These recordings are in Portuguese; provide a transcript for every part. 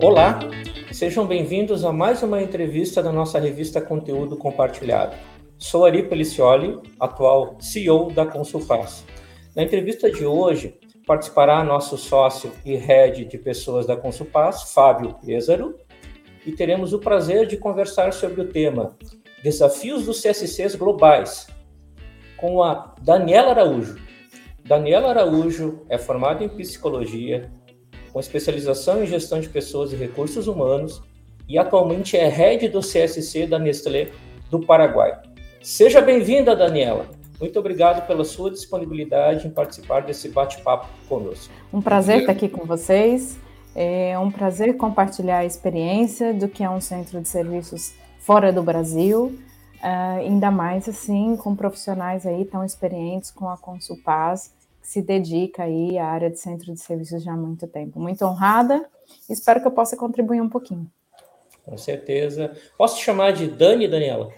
Olá, sejam bem-vindos a mais uma entrevista da nossa revista Conteúdo Compartilhado. Sou Ari Pelicioli, atual CEO da Consulfaz. Na entrevista de hoje, participará nosso sócio e head de pessoas da Consulpaz, Fábio Pêsaro, e teremos o prazer de conversar sobre o tema Desafios dos CSCs Globais, com a Daniela Araújo. Daniela Araújo é formada em psicologia, com especialização em gestão de pessoas e recursos humanos e atualmente é head do CSC da Nestlé do Paraguai. Seja bem-vinda, Daniela. Muito obrigado pela sua disponibilidade em participar desse bate-papo conosco. Um prazer estar aqui com vocês. É um prazer compartilhar a experiência do que é um centro de serviços fora do Brasil, uh, ainda mais assim com profissionais aí tão experientes com a Consulpaz, que se dedica aí à área de centro de serviços já há muito tempo. Muito honrada, espero que eu possa contribuir um pouquinho. Com certeza. Posso te chamar de Dani, Daniela?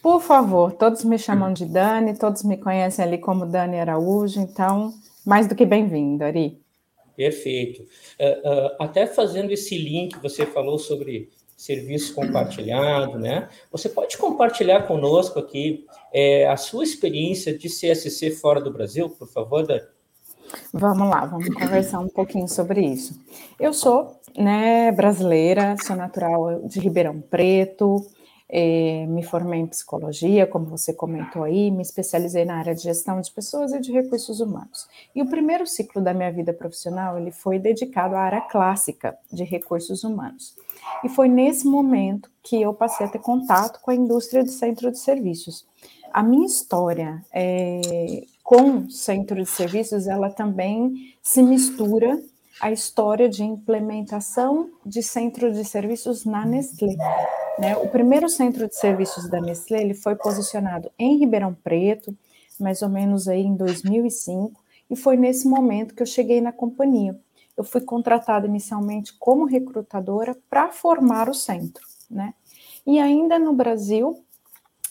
Por favor, todos me chamam de Dani, todos me conhecem ali como Dani Araújo, então, mais do que bem-vindo, Ari. Perfeito. Uh, uh, até fazendo esse link, você falou sobre serviço compartilhado, né? Você pode compartilhar conosco aqui é, a sua experiência de CSC fora do Brasil, por favor, Dani? Vamos lá, vamos conversar um pouquinho sobre isso. Eu sou né, brasileira, sou natural de Ribeirão Preto, é, me formei em psicologia, como você comentou aí, me especializei na área de gestão de pessoas e de recursos humanos. E o primeiro ciclo da minha vida profissional ele foi dedicado à área clássica de recursos humanos. E foi nesse momento que eu passei a ter contato com a indústria de centro de serviços. A minha história é, com centro de serviços, ela também se mistura à história de implementação de centro de serviços na Nestlé. Né? O primeiro centro de serviços da Nestlé ele foi posicionado em Ribeirão Preto, mais ou menos aí em 2005, e foi nesse momento que eu cheguei na companhia. Eu fui contratada inicialmente como recrutadora para formar o centro, né? E ainda no Brasil,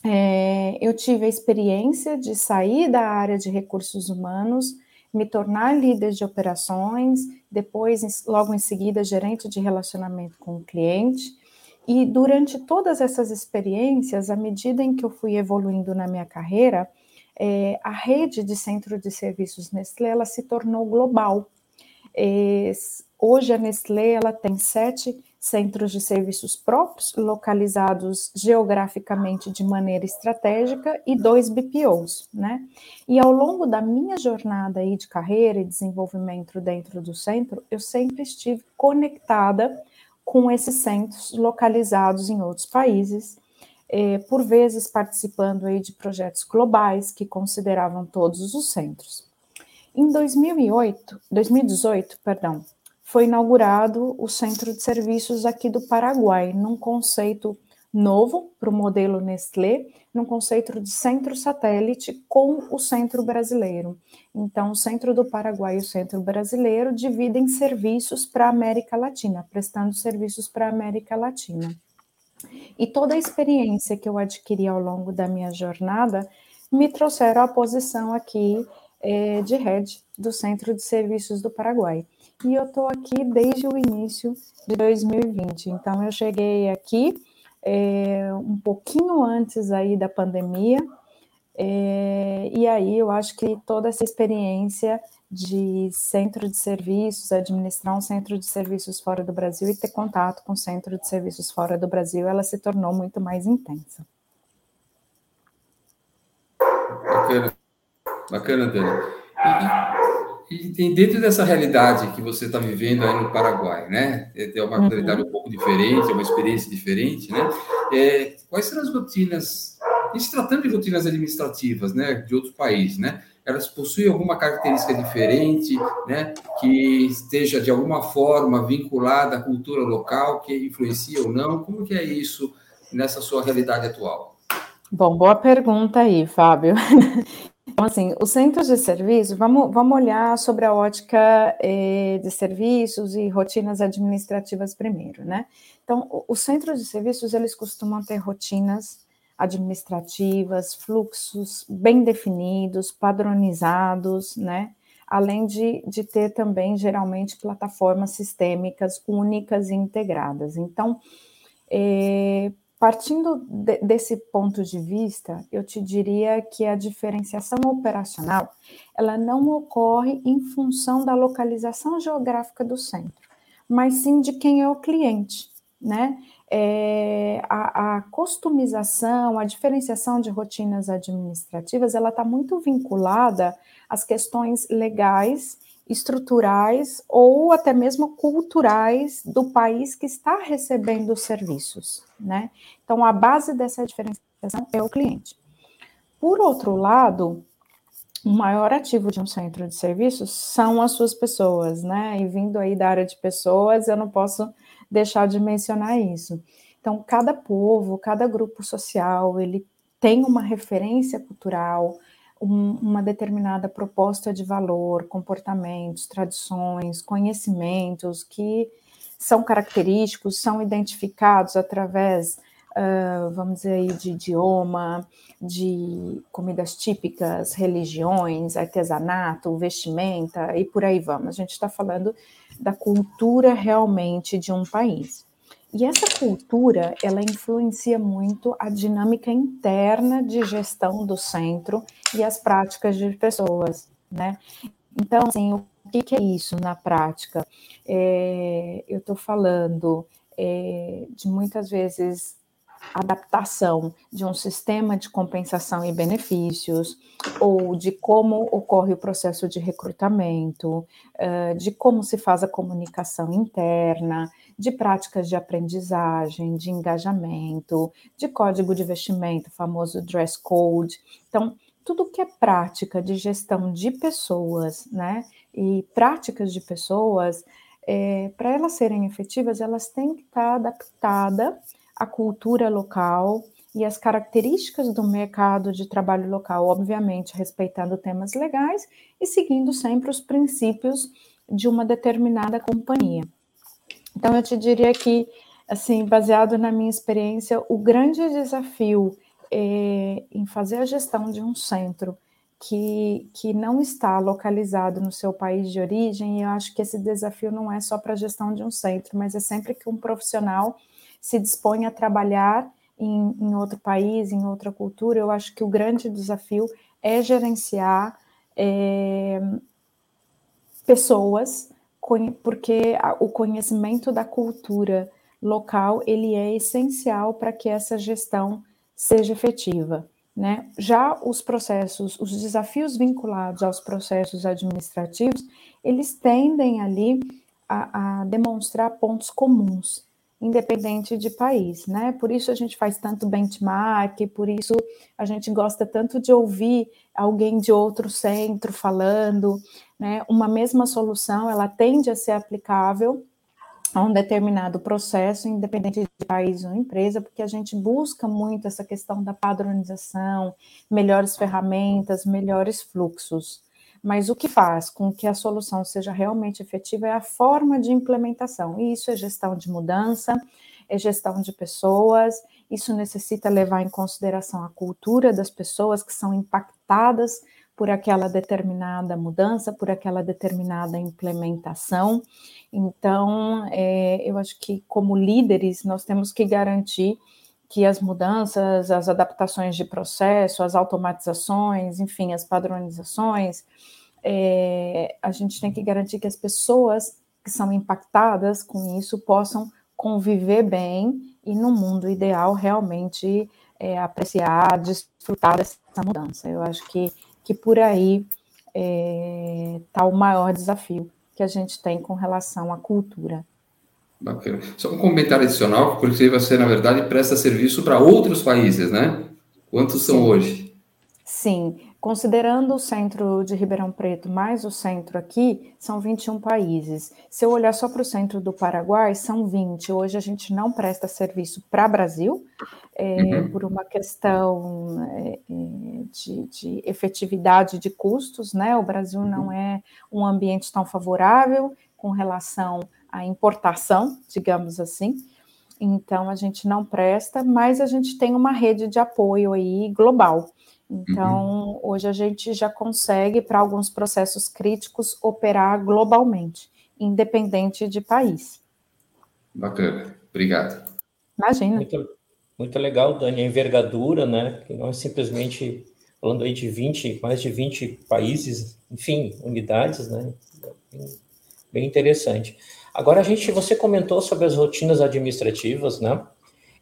é, eu tive a experiência de sair da área de recursos humanos, me tornar líder de operações, depois, logo em seguida, gerente de relacionamento com o cliente, e durante todas essas experiências, à medida em que eu fui evoluindo na minha carreira, é, a rede de centro de serviços Nestlé ela se tornou global. É, hoje a Nestlé ela tem sete centros de serviços próprios, localizados geograficamente de maneira estratégica, e dois BPOs, né? E ao longo da minha jornada aí de carreira e desenvolvimento dentro do centro, eu sempre estive conectada com esses centros localizados em outros países, eh, por vezes participando aí de projetos globais que consideravam todos os centros. Em 2008, 2018, perdão, foi inaugurado o Centro de Serviços aqui do Paraguai, num conceito novo para o modelo Nestlé, num conceito de centro satélite com o centro brasileiro. Então, o centro do Paraguai e o centro brasileiro dividem serviços para a América Latina, prestando serviços para a América Latina. E toda a experiência que eu adquiri ao longo da minha jornada me trouxeram à posição aqui é, de head do Centro de Serviços do Paraguai. E eu estou aqui desde o início de 2020. Então, eu cheguei aqui é, um pouquinho antes aí da pandemia, é, e aí eu acho que toda essa experiência de centro de serviços, administrar um centro de serviços fora do Brasil e ter contato com centro de serviços fora do Brasil, ela se tornou muito mais intensa. Bacana, bacana, Dani. E, e, dentro dessa realidade que você está vivendo aí no Paraguai, né? É uma uhum. realidade um pouco diferente, é uma experiência diferente, né? É, quais são as rotinas, e se tratando de rotinas administrativas, né, de outros países, né? Elas possuem alguma característica diferente, né? Que esteja de alguma forma vinculada à cultura local, que influencia ou não? Como que é isso nessa sua realidade atual? Bom, boa pergunta aí, Fábio. Então, assim, os centros de serviço, vamos, vamos olhar sobre a ótica eh, de serviços e rotinas administrativas primeiro, né? Então, os centros de serviços, eles costumam ter rotinas administrativas, fluxos bem definidos, padronizados, né? além de, de ter também, geralmente, plataformas sistêmicas únicas e integradas. Então, é, partindo de, desse ponto de vista, eu te diria que a diferenciação operacional ela não ocorre em função da localização geográfica do centro, mas sim de quem é o cliente, né? É, a, a, customização, a diferenciação de rotinas administrativas, ela está muito vinculada às questões legais, estruturais ou até mesmo culturais do país que está recebendo os serviços, né? Então, a base dessa diferenciação é o cliente. Por outro lado, o maior ativo de um centro de serviços são as suas pessoas, né? E vindo aí da área de pessoas, eu não posso deixar de mencionar isso. Então, cada povo, cada grupo social, ele tem uma referência cultural, um, uma determinada proposta de valor, comportamentos, tradições, conhecimentos que são característicos, são identificados através, uh, vamos dizer aí, de idioma, de comidas típicas, religiões, artesanato, vestimenta e por aí vamos. A gente está falando da cultura realmente de um país. E essa cultura, ela influencia muito a dinâmica interna de gestão do centro e as práticas de pessoas, né? Então, assim, o que, é isso na prática? É, eu estou falando é, de muitas vezes adaptação de um sistema de compensação e benefícios, ou de como ocorre o processo de recrutamento, de como se faz a comunicação interna, de práticas de aprendizagem, de engajamento, de código de vestimento, famoso dress code. Então, tudo que é prática de gestão de pessoas, né, e práticas de pessoas, é, para elas serem efetivas, elas têm que estar adaptadas a cultura local e as características do mercado de trabalho local, obviamente respeitando temas legais e seguindo sempre os princípios de uma determinada companhia. Então, eu te diria que, assim, baseado na minha experiência, o grande desafio é, em fazer a gestão de um centro que, que não está localizado no seu país de origem, e eu acho que esse desafio não é só para a gestão de um centro, mas é sempre que um profissional se dispõe a trabalhar em, em outro país, em outra cultura, eu acho que o grande desafio é gerenciar é, pessoas, porque o conhecimento da cultura local ele é essencial para que essa gestão seja efetiva. Né? Já os processos, os desafios vinculados aos processos administrativos, eles tendem ali a, a demonstrar pontos comuns independente de país, né? Por isso a gente faz tanto benchmark, por isso a gente gosta tanto de ouvir alguém de outro centro falando, né? Uma mesma solução, ela tende a ser aplicável a um determinado processo, independente de país ou empresa, porque a gente busca muito essa questão da padronização, melhores ferramentas, melhores fluxos. Mas o que faz com que a solução seja realmente efetiva é a forma de implementação. E isso é gestão de mudança, é gestão de pessoas, isso necessita levar em consideração a cultura das pessoas que são impactadas por aquela determinada mudança, por aquela determinada implementação. Então, é, eu acho que, como líderes, nós temos que garantir que as mudanças, as adaptações de processo, as automatizações, enfim, as padronizações, é, a gente tem que garantir que as pessoas que são impactadas com isso possam conviver bem e, no mundo ideal, realmente é, apreciar, desfrutar dessa mudança. Eu acho que, que por aí está é, tá o maior desafio que a gente tem com relação à cultura. Bacana. Só um comentário adicional, porque você, na verdade, presta serviço para outros países, né? Quantos são Sim. hoje? Sim, considerando o centro de Ribeirão Preto mais o centro aqui, são 21 países. Se eu olhar só para o centro do Paraguai, são 20. Hoje a gente não presta serviço para Brasil, é, uhum. por uma questão é, de, de, efetividade de custos, né? O Brasil não uhum. é um ambiente tão favorável com relação a importação, digamos assim. Então a gente não presta, mas a gente tem uma rede de apoio aí global. Então, uhum. hoje a gente já consegue, para alguns processos críticos, operar globalmente, independente de país. Bacana, obrigado. Imagina. Muito, muito legal, Dani, a envergadura, né? Que não é simplesmente falando aí de 20, mais de 20 países, enfim, unidades, né? Bem, bem interessante. Agora a gente, você comentou sobre as rotinas administrativas, né?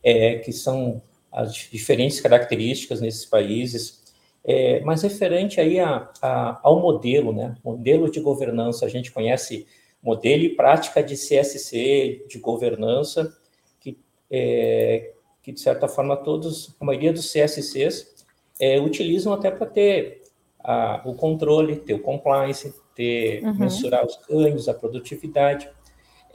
É, que são as diferentes características nesses países, é, mas referente aí a, a, ao modelo, né? Modelo de governança, a gente conhece modelo e prática de CSC, de governança, que, é, que de certa forma todos, a maioria dos CSCs é, utilizam até para ter a, o controle, ter o compliance, ter uhum. mensurar os ganhos, a produtividade.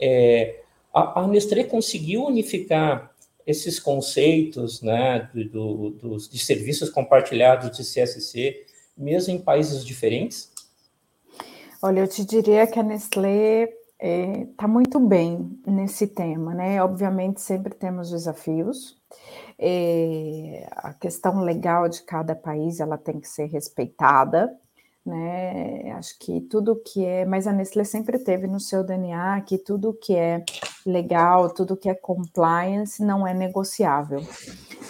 É, a, Nestlé conseguiu unificar esses conceitos né, do, do, de serviços compartilhados de CSC, mesmo em países diferentes? Olha, eu te diria que a Nestlé está é, tá muito bem nesse tema, né? Obviamente, sempre temos desafios. É, a questão legal de cada país ela tem que ser respeitada, né? Acho que tudo que é, mas a Nestlé sempre teve no seu DNA que tudo que é legal, tudo que é compliance não é negociável.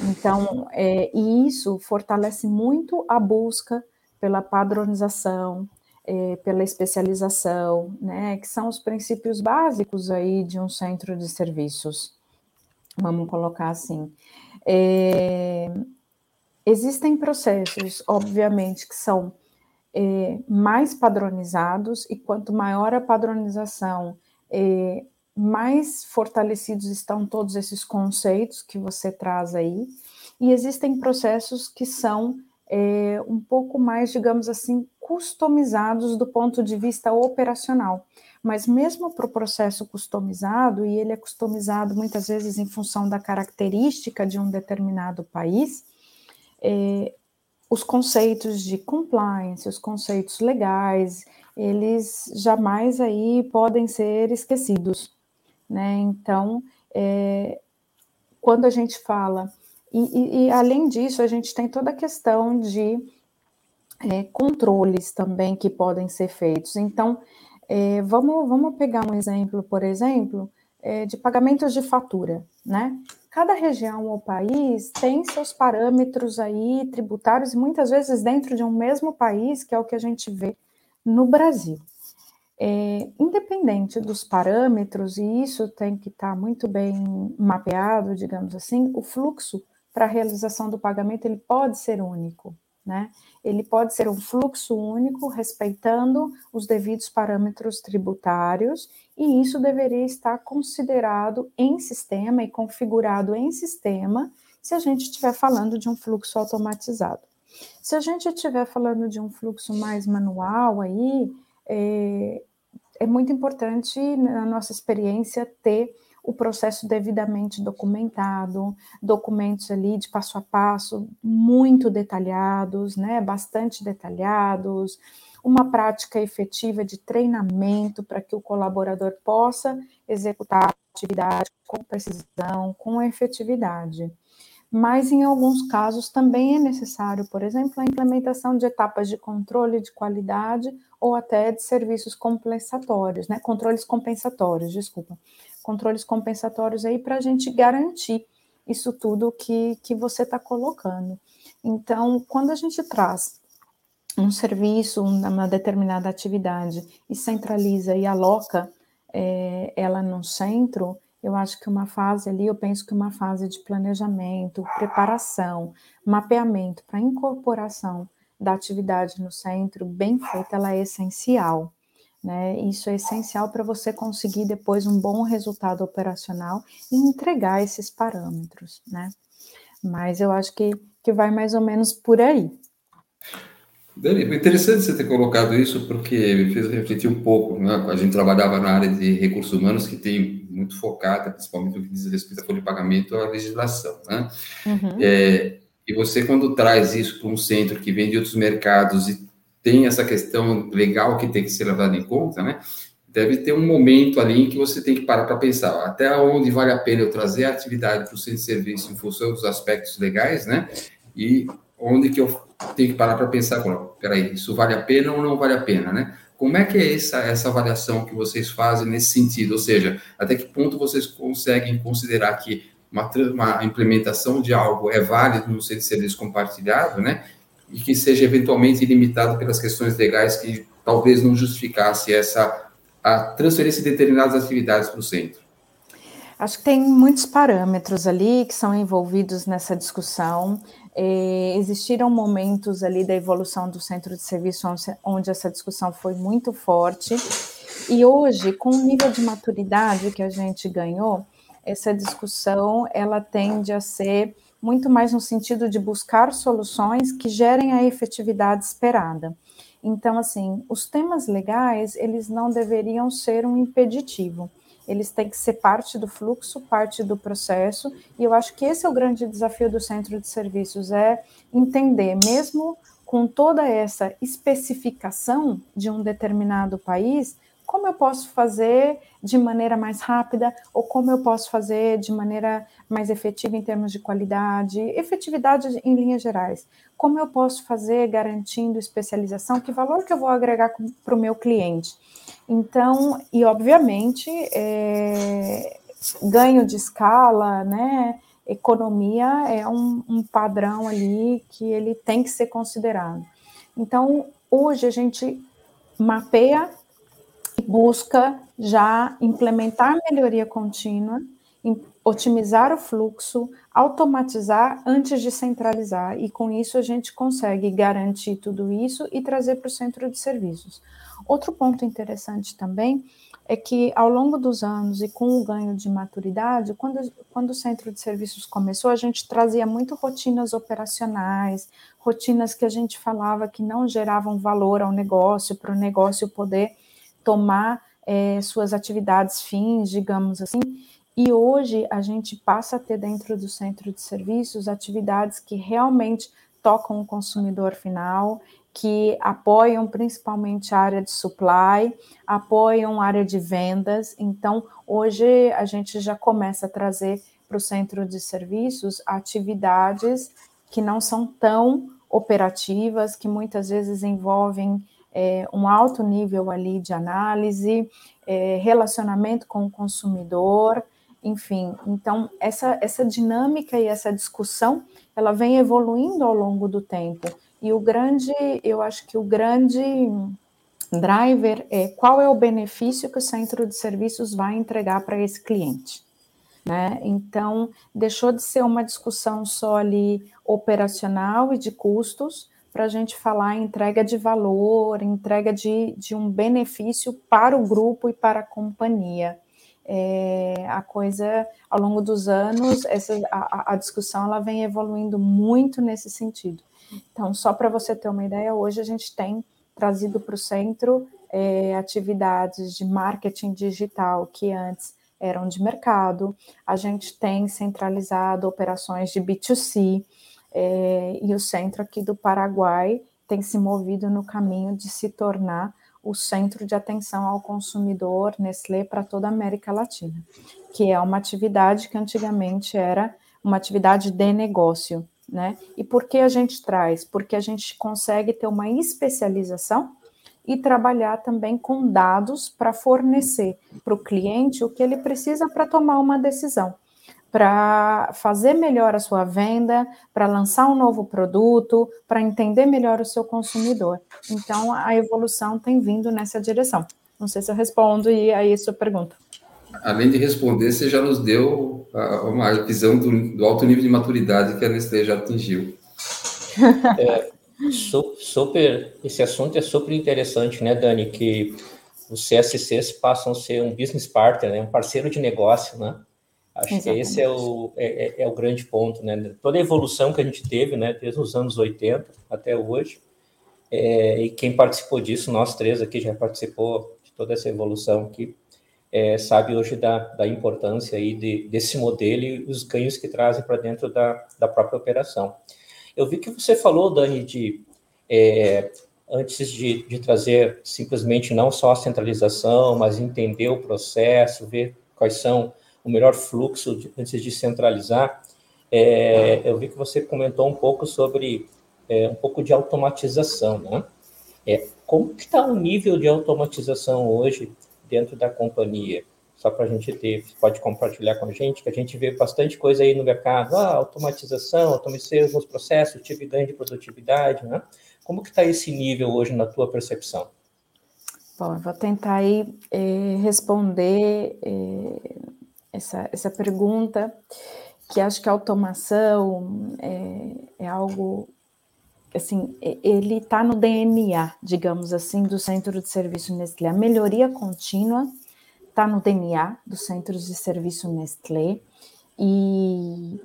Então, é, e isso fortalece muito a busca pela padronização, é, pela especialização, né? Que são os princípios básicos aí de um centro de serviços. Vamos colocar assim. É, existem processos, obviamente, que são é, mais padronizados, e quanto maior a padronização, é, mais fortalecidos estão todos esses conceitos que você traz aí, e existem processos que são é, um pouco mais, digamos assim, customizados do ponto de vista operacional. Mas mesmo para o processo customizado, e ele é customizado muitas vezes em função da característica de um determinado país, é, os conceitos de compliance, os conceitos legais, eles jamais aí podem ser esquecidos, né? Então, é, quando a gente fala, e, e, e, além disso, a gente tem toda a questão de é, controles também que podem ser feitos. Então, é, vamos, vamos pegar um exemplo, por exemplo, é, de pagamentos de fatura, né? Cada região ou país tem seus parâmetros aí tributários, muitas vezes dentro de um mesmo país, que é o que a gente vê no Brasil. É, independente dos parâmetros, e isso tem que estar tá muito bem mapeado, digamos assim, o fluxo para a realização do pagamento ele pode ser único, né? Ele pode ser um fluxo único, respeitando os devidos parâmetros tributários e isso deveria estar considerado em sistema e configurado em sistema se a gente estiver falando de um fluxo automatizado. Se a gente estiver falando de um fluxo mais manual aí, é, é muito importante, na nossa experiência, ter o processo devidamente documentado, documentos ali de passo a passo muito detalhados, né, bastante detalhados, uma prática efetiva de treinamento para que o colaborador possa executar a atividade com precisão, com efetividade. Mas, em alguns casos, também é necessário, por exemplo, a implementação de etapas de controle de qualidade ou até de serviços compensatórios, né? Controles compensatórios, desculpa. Controles compensatórios aí para a gente garantir isso tudo que, que você está colocando. Então, quando a gente traz um serviço, uma determinada atividade e centraliza e aloca é, ela no centro, eu acho que uma fase ali, eu penso que uma fase de planejamento, preparação, mapeamento para incorporação da atividade no centro, bem feita, ela é essencial. Né? Isso é essencial para você conseguir depois um bom resultado operacional e entregar esses parâmetros, né? Mas eu acho que, que vai mais ou menos por aí. Dani, é interessante você ter colocado isso, porque me fez refletir um pouco. Né? A gente trabalhava na área de recursos humanos, que tem muito focada, principalmente no que diz respeito à folha de pagamento, à legislação. Né? Uhum. É, e você, quando traz isso para um centro que vem de outros mercados e tem essa questão legal que tem que ser levada em conta, né? deve ter um momento ali em que você tem que parar para pensar até onde vale a pena eu trazer a atividade para o centro de serviço em função dos aspectos legais, né? E onde que eu tenho que parar para pensar, peraí, isso vale a pena ou não vale a pena, né? Como é que é essa, essa avaliação que vocês fazem nesse sentido? Ou seja, até que ponto vocês conseguem considerar que uma, uma implementação de algo é válido no centro de serviço compartilhado, né? E que seja eventualmente ilimitado pelas questões legais que talvez não justificasse essa a transferência de determinadas atividades para o centro. Acho que tem muitos parâmetros ali que são envolvidos nessa discussão. É, existiram momentos ali da evolução do centro de serviço onde essa discussão foi muito forte. E hoje, com o nível de maturidade que a gente ganhou, essa discussão ela tende a ser muito mais no sentido de buscar soluções que gerem a efetividade esperada. Então, assim, os temas legais, eles não deveriam ser um impeditivo eles têm que ser parte do fluxo, parte do processo, e eu acho que esse é o grande desafio do centro de serviços, é entender, mesmo com toda essa especificação de um determinado país, como eu posso fazer de maneira mais rápida ou como eu posso fazer de maneira mais efetiva em termos de qualidade, efetividade em linhas gerais. Como eu posso fazer garantindo especialização, que valor que eu vou agregar para o meu cliente. Então, e obviamente, é, ganho de escala, né? Economia é um, um padrão ali que ele tem que ser considerado. Então, hoje a gente mapeia busca já implementar melhoria contínua, otimizar o fluxo, automatizar antes de centralizar, e com isso a gente consegue garantir tudo isso e trazer para o centro de serviços. Outro ponto interessante também é que ao longo dos anos e com o ganho de maturidade, quando, quando o centro de serviços começou, a gente trazia muito rotinas operacionais, rotinas que a gente falava que não geravam valor ao negócio, para o negócio poder tomar é, suas atividades fins, digamos assim. E hoje a gente passa a ter dentro do centro de serviços atividades que realmente tocam o consumidor final que apoiam principalmente a área de supply, apoiam a área de vendas. Então, hoje a gente já começa a trazer para o centro de serviços atividades que não são tão operativas, que muitas vezes envolvem é, um alto nível ali de análise, é, relacionamento com o consumidor, enfim. Então, essa, essa dinâmica e essa discussão, ela vem evoluindo ao longo do tempo. E o grande, eu acho que o grande driver é qual é o benefício que o centro de serviços vai entregar para esse cliente. Né? Então, deixou de ser uma discussão só ali operacional e de custos, para a gente falar em entrega de valor, entrega de, de um benefício para o grupo e para a companhia. É, a coisa, ao longo dos anos, essa, a, a discussão ela vem evoluindo muito nesse sentido. Então, só para você ter uma ideia, hoje a gente tem trazido para o centro é, atividades de marketing digital que antes eram de mercado, a gente tem centralizado operações de B2C, é, e o centro aqui do Paraguai tem se movido no caminho de se tornar o centro de atenção ao consumidor Nestlé para toda a América Latina, que é uma atividade que antigamente era uma atividade de negócio, né? E por que a gente traz? Porque a gente consegue ter uma especialização e trabalhar também com dados para fornecer para o cliente o que ele precisa para tomar uma decisão, para fazer melhor a sua venda, para lançar um novo produto, para entender melhor o seu consumidor. Então, a evolução tem vindo nessa direção. Não sei se eu respondo e aí a sua pergunta além de responder, você já nos deu uma visão do, do alto nível de maturidade que a Nestlé já atingiu. É, super, esse assunto é super interessante, né, Dani? Que os CSCs passam a ser um business partner, né, um parceiro de negócio, né? Acho Exatamente. que esse é o, é, é, é, o grande ponto, né? Toda a evolução que a gente teve, né, desde os anos 80 até hoje, é, e quem participou disso, nós três aqui já participou de toda essa evolução que é, sabe hoje da, da importância aí de, desse modelo e os ganhos que trazem para dentro da, da própria operação. Eu vi que você falou, Dani, de é, antes de, de trazer simplesmente não só a centralização, mas entender o processo, ver quais são o melhor fluxo de, antes de centralizar. É, eu vi que você comentou um pouco sobre é, um pouco de automatização, né? É, como está o nível de automatização hoje dentro da companhia? Só para a gente ter, pode compartilhar com a gente, que a gente vê bastante coisa aí no mercado, ah, automatização, automatizei alguns processos, tive ganho de produtividade, né? Como que está esse nível hoje na tua percepção? Bom, eu vou tentar aí eh, responder eh, essa, essa pergunta, que acho que a automação é, é algo assim, ele está no DNA, digamos assim, do Centro de Serviço Nestlé. A melhoria contínua está no DNA dos Centros de Serviço Nestlé. E,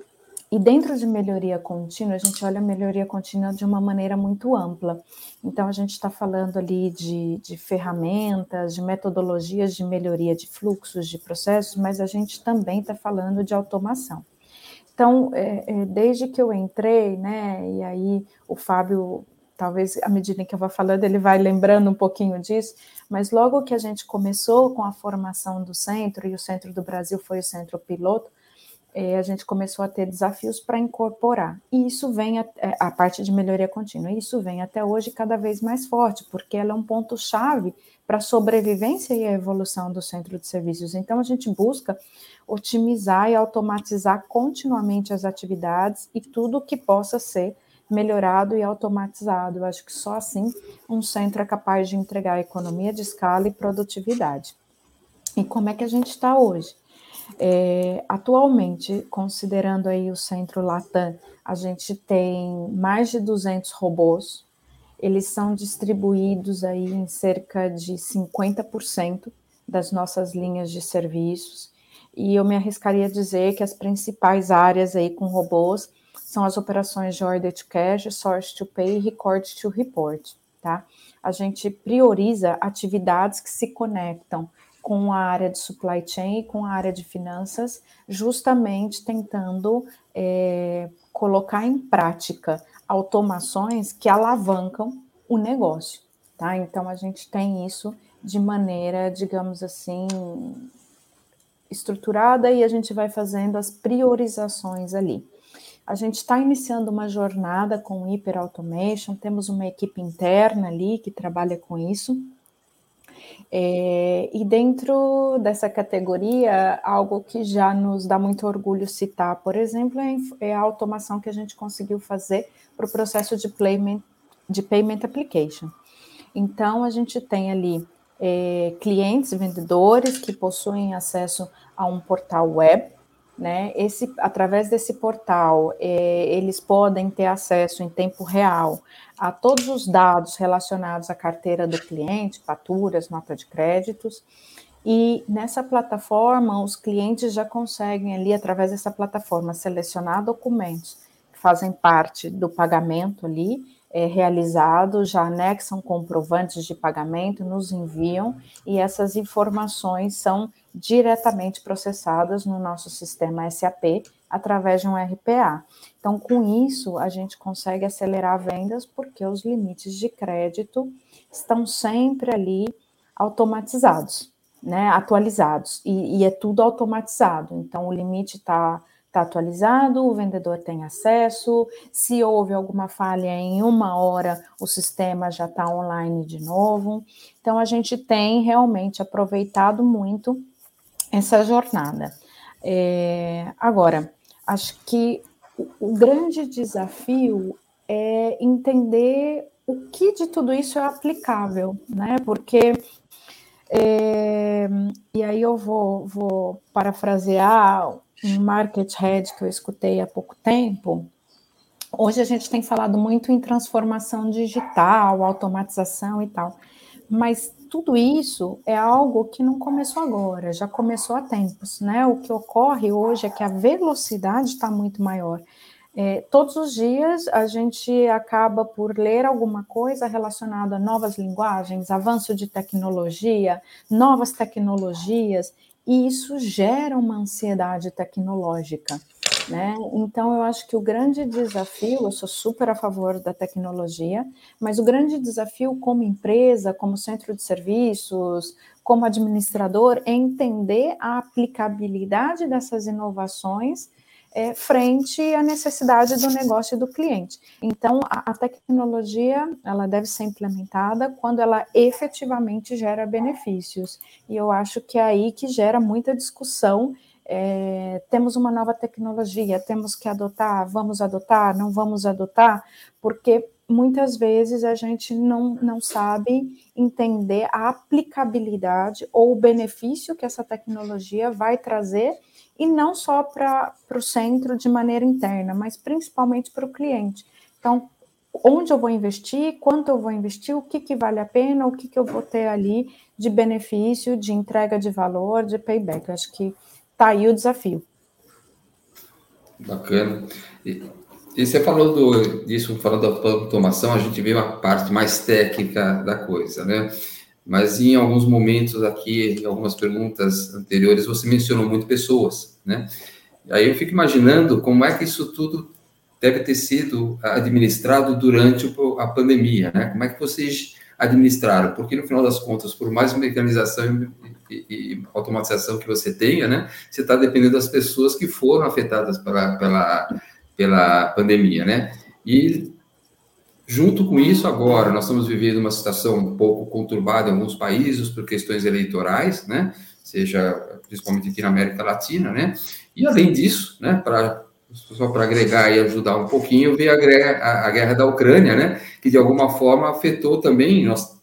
e dentro de melhoria contínua, a gente olha a melhoria contínua de uma maneira muito ampla. Então, a gente está falando ali de, de ferramentas, de metodologias de melhoria de fluxos, de processos, mas a gente também está falando de automação. Então, é, é, desde que eu entrei, né, e aí o Fábio, talvez à medida que eu vou falando, ele vai lembrando um pouquinho disso, mas logo que a gente começou com a formação do centro, e o centro do Brasil foi o centro piloto, a gente começou a ter desafios para incorporar. E isso vem, a, é, a parte de melhoria contínua, isso vem até hoje cada vez mais forte, porque ela é um ponto-chave para a sobrevivência e a evolução do centro de serviços. Então, a gente busca otimizar e automatizar continuamente as atividades e tudo que possa ser melhorado e automatizado. Eu acho que só assim um centro é capaz de entregar economia de escala e produtividade. E como é que a gente está hoje? É, atualmente, considerando aí o centro Latam, a gente tem mais de 200 robôs. Eles são distribuídos aí em cerca de 50% das nossas linhas de serviços e eu me arriscaria a dizer que as principais áreas aí com robôs são as operações de order to cash, source to pay e record to report, tá? A gente prioriza atividades que se conectam com a área de supply chain e com a área de finanças, justamente tentando é, colocar em prática automações que alavancam o negócio, tá? Então a gente tem isso de maneira, digamos assim, estruturada e a gente vai fazendo as priorizações ali. A gente está iniciando uma jornada com Hyper Automation, temos uma equipe interna ali que trabalha com isso. É, e dentro dessa categoria, algo que já nos dá muito orgulho citar, por exemplo, é, é a automação que a gente conseguiu fazer para o processo de payment, de payment application. Então, a gente tem ali é, clientes, vendedores que possuem acesso a um portal web, né? Esse, através desse portal, é, eles podem ter acesso em tempo real a todos os dados relacionados à carteira do cliente, faturas, nota de créditos. E nessa plataforma, os clientes já conseguem ali, através dessa plataforma, selecionar documentos que fazem parte do pagamento ali é, realizado, já anexam comprovantes de pagamento, nos enviam e essas informações são diretamente processadas no nosso sistema SAP através de um RPA. Então, com isso, a gente consegue acelerar vendas porque os limites de crédito estão sempre ali automatizados, né, atualizados, e, e é tudo automatizado. Então, o limite está está atualizado, o vendedor tem acesso. Se houve alguma falha em uma hora, o sistema já está online de novo. Então, a gente tem realmente aproveitado muito essa jornada. É, agora, acho que o, grande desafio é entender o que de tudo isso é aplicável, né? Porque é, e aí eu vou, vou parafrasear um market head que eu escutei há pouco tempo. Hoje a gente tem falado muito em transformação digital, automatização e tal, mas tudo isso é algo que não começou agora, já começou há tempos, né? O que ocorre hoje é que a velocidade está muito maior. É, todos os dias a gente acaba por ler alguma coisa relacionada a novas linguagens, avanço de tecnologia, novas tecnologias, e isso gera uma ansiedade tecnológica. Né? Então, eu acho que o grande desafio, eu sou super a favor da tecnologia, mas o grande desafio como empresa, como centro de serviços, como administrador, é entender a aplicabilidade dessas inovações é, frente à necessidade do negócio do cliente. Então, a, a, tecnologia ela deve ser implementada quando ela efetivamente gera benefícios. E eu acho que é aí que gera muita discussão. É, temos uma nova tecnologia, temos que adotar, vamos adotar, não vamos adotar, porque muitas vezes a gente não, não sabe entender a aplicabilidade ou o benefício que essa tecnologia vai trazer e não só para o centro de maneira interna, mas principalmente para o cliente. Então, onde eu vou investir, quanto eu vou investir, o que, que vale a pena, o que, que eu vou ter ali de benefício, de entrega de valor, de payback. Acho que está aí o desafio. Bacana. E, e você falou do, disso, falando da automação, a gente vê uma parte mais técnica da coisa, né? mas em alguns momentos aqui, em algumas perguntas anteriores, você mencionou muito pessoas, né? Aí eu fico imaginando como é que isso tudo deve ter sido administrado durante a pandemia, né? Como é que vocês administraram? Porque no final das contas, por mais mecanização e, e automatização que você tenha, né? Você está dependendo das pessoas que foram afetadas pela, pela, pela pandemia, né? E Junto com isso, agora, nós estamos vivendo uma situação um pouco conturbada em alguns países por questões eleitorais, né? Seja principalmente aqui na América Latina, né? E além disso, né, para só para agregar e ajudar um pouquinho, veio a a, a guerra da Ucrânia, né? Que de alguma forma afetou também nós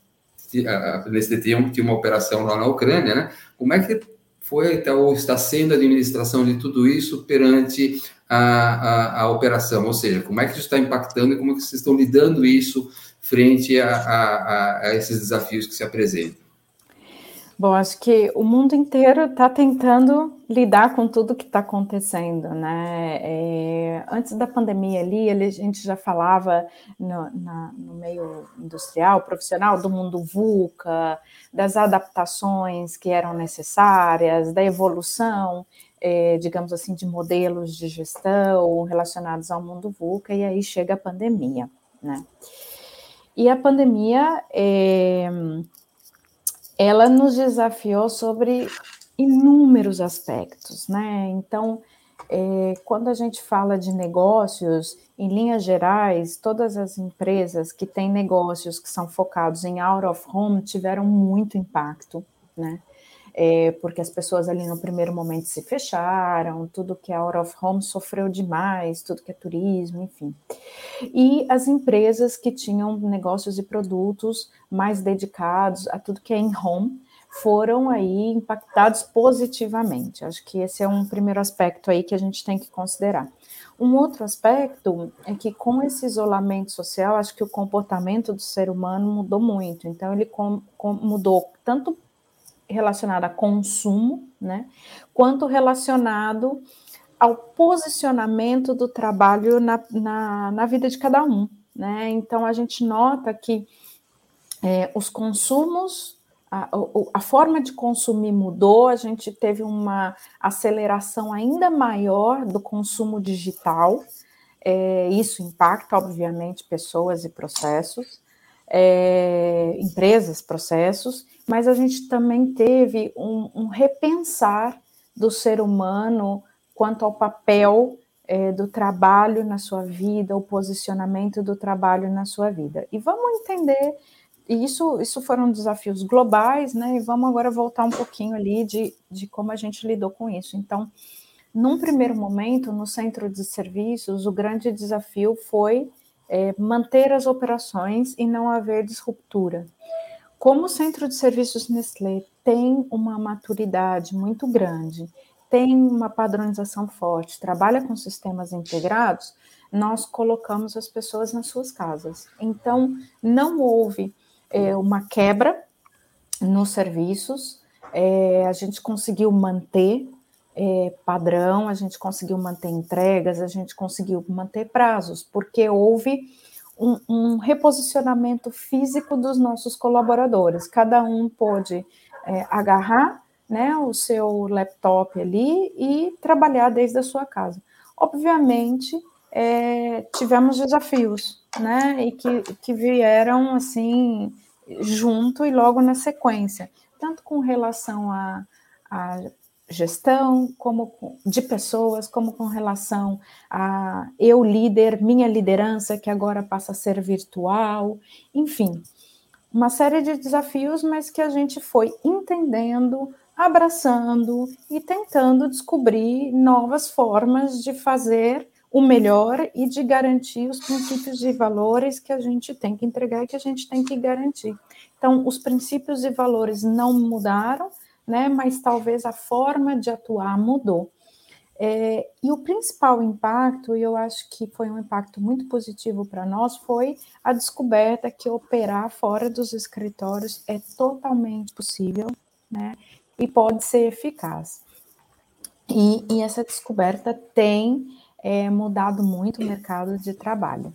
nesse tempo tinha uma operação lá na Ucrânia, né? Como é que foi ou está sendo a administração de tudo isso perante a, a, a, operação? Ou seja, como é que isso está impactando e como é que vocês estão lidando isso frente a, a, a esses desafios que se apresentam? Bom, acho que o mundo inteiro está tentando lidar com tudo que está acontecendo, né? É, antes da pandemia ali, a gente já falava no, na, no, meio industrial, profissional, do mundo VUCA, das adaptações que eram necessárias, da evolução, é, digamos assim, de modelos de gestão relacionados ao mundo VUCA, e aí chega a pandemia, né? E a pandemia é, ela nos desafiou sobre inúmeros aspectos, né? Então, é, quando a gente fala de negócios, em linhas gerais, todas as empresas que têm negócios que são focados em out of home tiveram muito impacto, né? é, porque as pessoas ali no primeiro momento se fecharam, tudo que é out of home sofreu demais, tudo que é turismo, enfim. E as empresas que tinham negócios e produtos mais dedicados a tudo que é em home foram aí impactados positivamente. Acho que esse é um primeiro aspecto aí que a gente tem que considerar. Um outro aspecto é que com esse isolamento social, acho que o comportamento do ser humano mudou muito. Então, ele com, com, mudou tanto relacionado a consumo, né, quanto relacionado ao posicionamento do trabalho na, na, na vida de cada um. Né? Então, a gente nota que é, os consumos, a, a, forma de consumir mudou, a gente teve uma aceleração ainda maior do consumo digital, é, isso impacta, obviamente, pessoas e processos, é, empresas, processos, mas a gente também teve um, um repensar do ser humano quanto ao papel é, do trabalho na sua vida, o posicionamento do trabalho na sua vida. E vamos entender, isso, isso foram desafios globais, né? E vamos agora voltar um pouquinho ali de, de como a gente lidou com isso. Então, num primeiro momento, no centro de serviços, o grande desafio foi é, manter as operações e não haver disruptura. Como o Centro de Serviços Nestlé tem uma maturidade muito grande, tem uma padronização forte, trabalha com sistemas integrados, nós colocamos as pessoas nas suas casas. Então, não houve é, uma quebra nos serviços, é, a gente conseguiu manter é, padrão, a gente conseguiu manter entregas, a gente conseguiu manter prazos, porque houve um, um reposicionamento físico dos nossos colaboradores. Cada um pôde é, agarrar né, o seu laptop ali e trabalhar desde a sua casa. Obviamente, é, tivemos desafios, né, e que, que vieram assim junto e logo na sequência, tanto com relação a, a gestão, como de pessoas, como com relação a eu líder, minha liderança que agora passa a ser virtual, enfim, uma série de desafios, mas que a gente foi entendendo, abraçando e tentando descobrir novas formas de fazer o melhor e de garantir os princípios e valores que a gente tem que entregar e que a gente tem que garantir. Então, os princípios e valores não mudaram, né? Mas talvez a forma de atuar mudou. É, e o principal impacto, e eu acho que foi um impacto muito positivo para nós, foi a descoberta que operar fora dos escritórios é totalmente possível, né? E pode ser eficaz. E, e essa descoberta tem é, mudado muito o mercado de trabalho.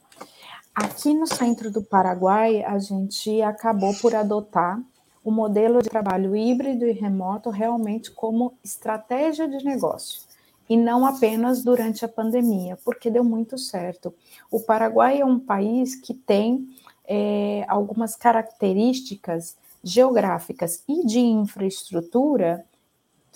Aqui no centro do Paraguai, a gente acabou por adotar o modelo de trabalho híbrido e remoto realmente como estratégia de negócio e não apenas durante a pandemia, porque deu muito certo. O Paraguai é um país que tem é, algumas características geográficas e de infraestrutura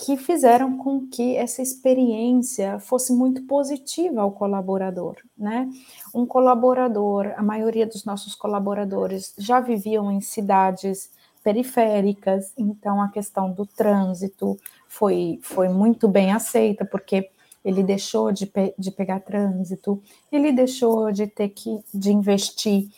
que fizeram com que essa experiência fosse muito positiva ao colaborador, né? Um colaborador, a maioria dos nossos colaboradores já viviam em cidades periféricas, então a questão do trânsito foi, foi muito bem aceita, porque ele deixou de, pe de pegar trânsito, ele deixou de ter que de investir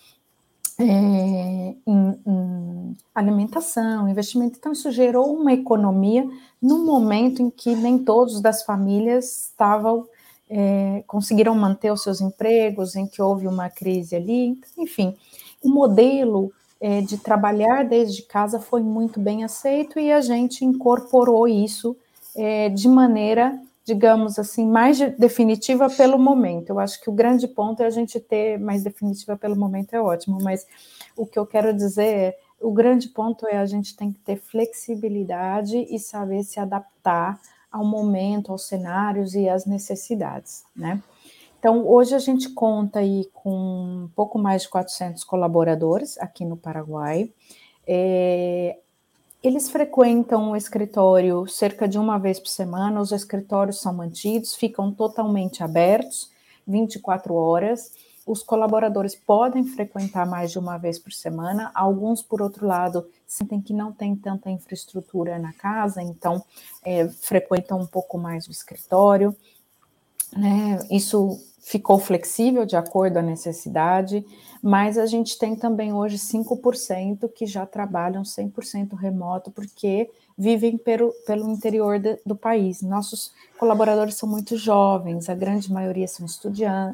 é, em, em, alimentação, investimento. Então, isso gerou uma economia no momento em que nem todos das famílias estavam é, conseguiram manter os seus empregos, em que houve uma crise ali. Enfim, o modelo é, de trabalhar desde casa foi muito bem aceito e a gente incorporou isso é, de maneira, digamos assim, mais definitiva pelo momento. Eu acho que o grande ponto é a gente ter mais definitiva pelo momento é ótimo, mas o que eu quero dizer é o grande ponto é a gente tem que ter flexibilidade e saber se adaptar ao momento, aos cenários e às necessidades, né? Então, hoje a gente conta aí com um pouco mais de 400 colaboradores aqui no Paraguai. É, eles frequentam o escritório cerca de uma vez por semana, os escritórios são mantidos, ficam totalmente abertos, 24 horas. Os colaboradores podem frequentar mais de uma vez por semana, alguns, por outro lado, sentem que não tem tanta infraestrutura na casa, então é, frequentam um pouco mais o escritório. Né? Isso ficou flexível de acordo à necessidade, mas a gente tem também hoje 5% que já trabalham 100% remoto, porque vivem pelo, pelo interior de, do país. Nossos colaboradores são muito jovens, a grande maioria são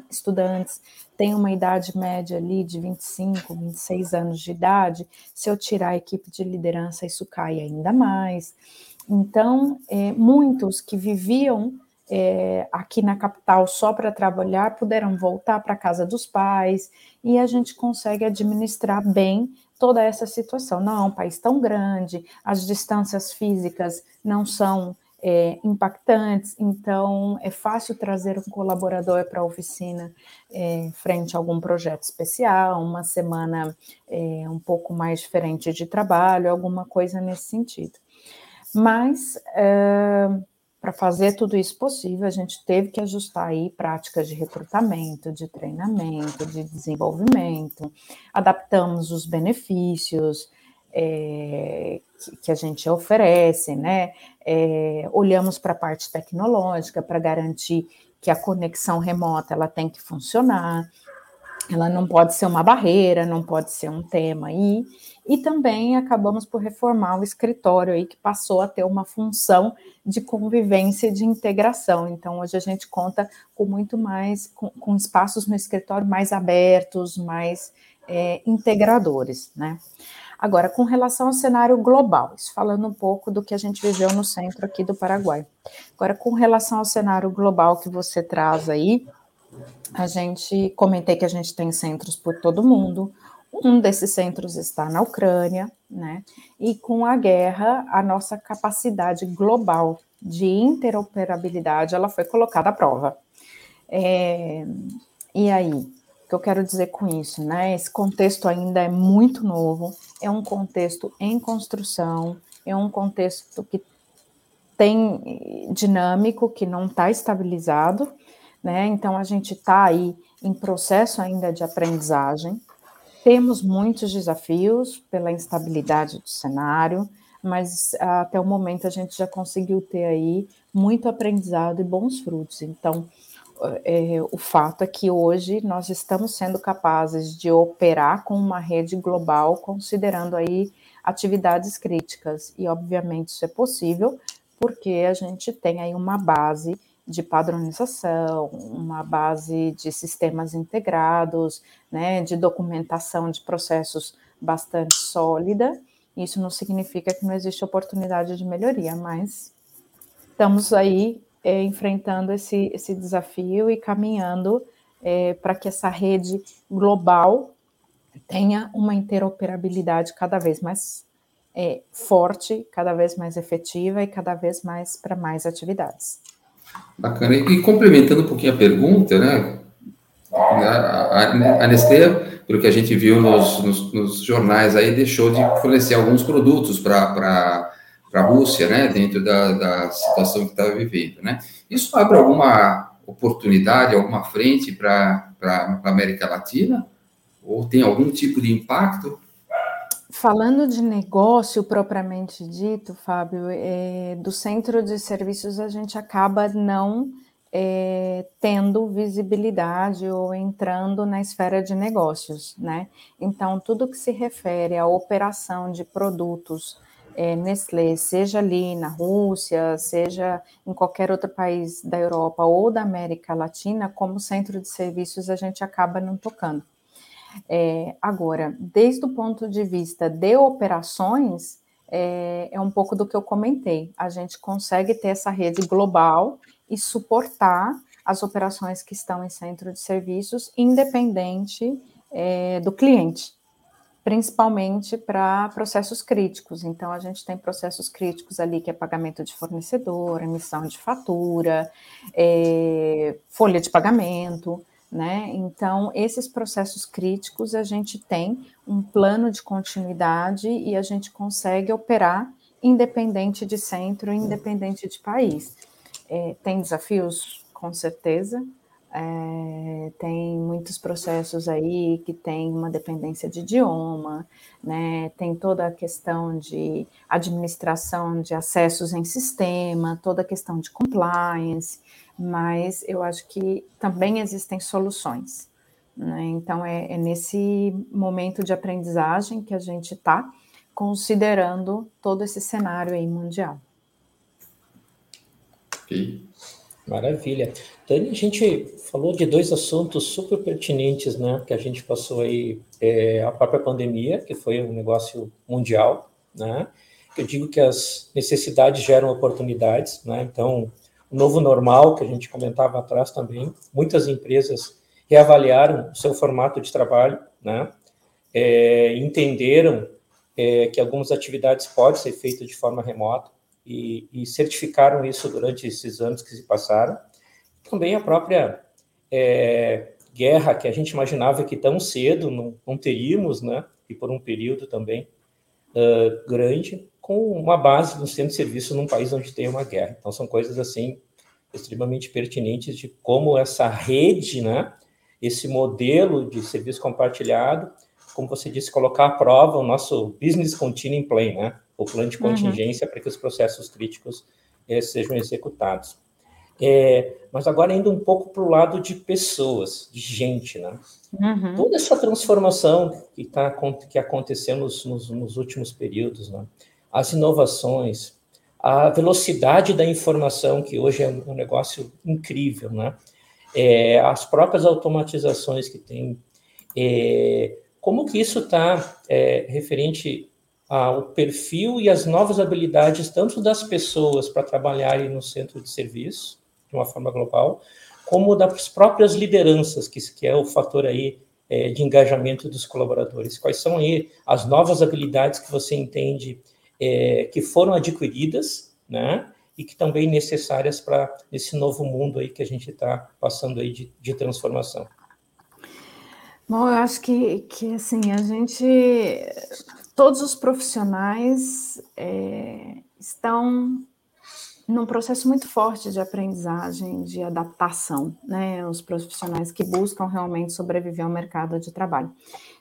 estudantes, tem uma idade média ali de 25, 26 anos de idade. Se eu tirar a equipe de liderança, isso cai ainda mais. Então, é, muitos que viviam é, aqui na capital só para trabalhar puderam voltar para casa dos pais e a gente consegue administrar bem toda essa situação. Não é um país tão grande, as distâncias físicas não são é, impactantes, então é fácil trazer um colaborador para a oficina é, frente a algum projeto especial, uma semana é, um pouco mais diferente de trabalho, alguma coisa nesse sentido. Mas para fazer tudo isso possível, a gente teve que ajustar aí práticas de recrutamento, de treinamento, de desenvolvimento, adaptamos os benefícios é, que, que, a gente oferece, né? É, olhamos para a parte tecnológica para garantir que a conexão remota ela tem que funcionar, ela não pode ser uma barreira, não pode ser um tema aí. E também acabamos por reformar o escritório aí, que passou a ter uma função de convivência e de integração. Então, hoje a gente conta com muito mais, com, com espaços no escritório mais abertos, mais é, integradores, né? Agora, com relação ao cenário global, isso falando um pouco do que a gente viveu no centro aqui do Paraguai. Agora, com relação ao cenário global que você traz aí, a gente comentei que a gente tem centros por todo mundo, um desses centros está na Ucrânia, né? E com a guerra, a nossa capacidade global de interoperabilidade ela foi colocada à prova. É, e aí, o que eu quero dizer com isso, né? Esse contexto ainda é muito novo, é um contexto em construção, é um contexto que tem dinâmico, que não está estabilizado, né? Então a gente está aí em processo ainda de aprendizagem. Temos muitos desafios pela instabilidade do cenário, mas até o momento a gente já conseguiu ter aí muito aprendizado e bons frutos. Então, é, o fato é que hoje nós estamos sendo capazes de operar com uma rede global, considerando aí atividades críticas, e obviamente isso é possível porque a gente tem aí uma base de padronização, uma base de sistemas integrados, né, de documentação de processos bastante sólida. Isso não significa que não existe oportunidade de melhoria, mas estamos aí é, enfrentando esse, esse desafio e caminhando é, para que essa rede global tenha uma interoperabilidade cada vez mais é, forte, cada vez mais efetiva e cada vez mais para mais atividades. Bacana. E complementando um pouquinho a pergunta, né? A, a Nestlé, pelo que a gente viu nos, nos, nos jornais aí, deixou de fornecer alguns produtos para a Rússia, né? Dentro da, da situação que estava vivendo, né? Isso abre alguma oportunidade, alguma frente para a América Latina? Ou tem algum tipo de impacto? Falando de negócio propriamente dito, Fábio, é, do centro de serviços a gente acaba não é, tendo visibilidade ou entrando na esfera de negócios, né? Então, tudo que se refere à operação de produtos é, Nestlé, seja ali na Rússia, seja em qualquer outro país da Europa ou da América Latina, como centro de serviços a gente acaba não tocando. É, agora, desde o ponto de vista de operações, é, é, um pouco do que eu comentei. A gente consegue ter essa rede global e suportar as operações que estão em centro de serviços, independente é, do cliente, principalmente para processos críticos. Então, a gente tem processos críticos ali, que é pagamento de fornecedor, emissão de fatura, é, folha de pagamento né? Então, esses processos críticos, a gente tem um plano de continuidade e a gente consegue operar independente de centro, independente de país. É, tem desafios, com certeza, é, tem muitos processos aí que tem uma dependência de idioma, né? Tem toda a questão de administração de acessos em sistema, toda a questão de compliance mas eu acho que também existem soluções. Né? Então, é, é, nesse momento de aprendizagem que a gente está considerando todo esse cenário aí mundial. Maravilha. Dani, a gente falou de dois assuntos super pertinentes, né, que a gente passou aí, é, a própria pandemia, que foi um negócio mundial, né, eu digo que as necessidades geram oportunidades, né, então novo normal, que a gente comentava atrás também, muitas empresas reavaliaram o seu formato de trabalho, né? É, entenderam é, que algumas atividades podem ser feitas de forma remota e, e, certificaram isso durante esses anos que se passaram. Também a própria é, guerra que a gente imaginava que tão cedo não, não teríamos, né? E por um período também uh, grande, com uma base no centro de serviço num país onde tem uma guerra. Então, são coisas assim extremamente pertinentes de como essa rede, né, esse modelo de serviço compartilhado, como você disse, colocar à prova o nosso business continuing plan, né, o plano de uhum. contingência uhum. para que os processos críticos eh, sejam executados. É, mas agora indo um pouco para o lado de pessoas, de gente, né? Uhum. Toda essa transformação que, tá, que aconteceu nos, nos, nos últimos períodos, né? As inovações, a velocidade da informação, que hoje é um negócio incrível, né? É, as próprias automatizações que tem, é, como que isso está é, referente ao perfil e as novas habilidades, tanto das pessoas para trabalharem no centro de serviço, de uma forma global, como das próprias lideranças, que, que é o fator aí é, de engajamento dos colaboradores. Quais são aí as novas habilidades que você entende é, que foram adquiridas, né? E que também necessárias para esse novo mundo aí que a gente está passando aí de, de transformação. Bom, eu acho que, que assim, a gente, todos os profissionais é, estão num processo muito forte de aprendizagem, de adaptação, né? Os profissionais que buscam realmente sobreviver ao mercado de trabalho.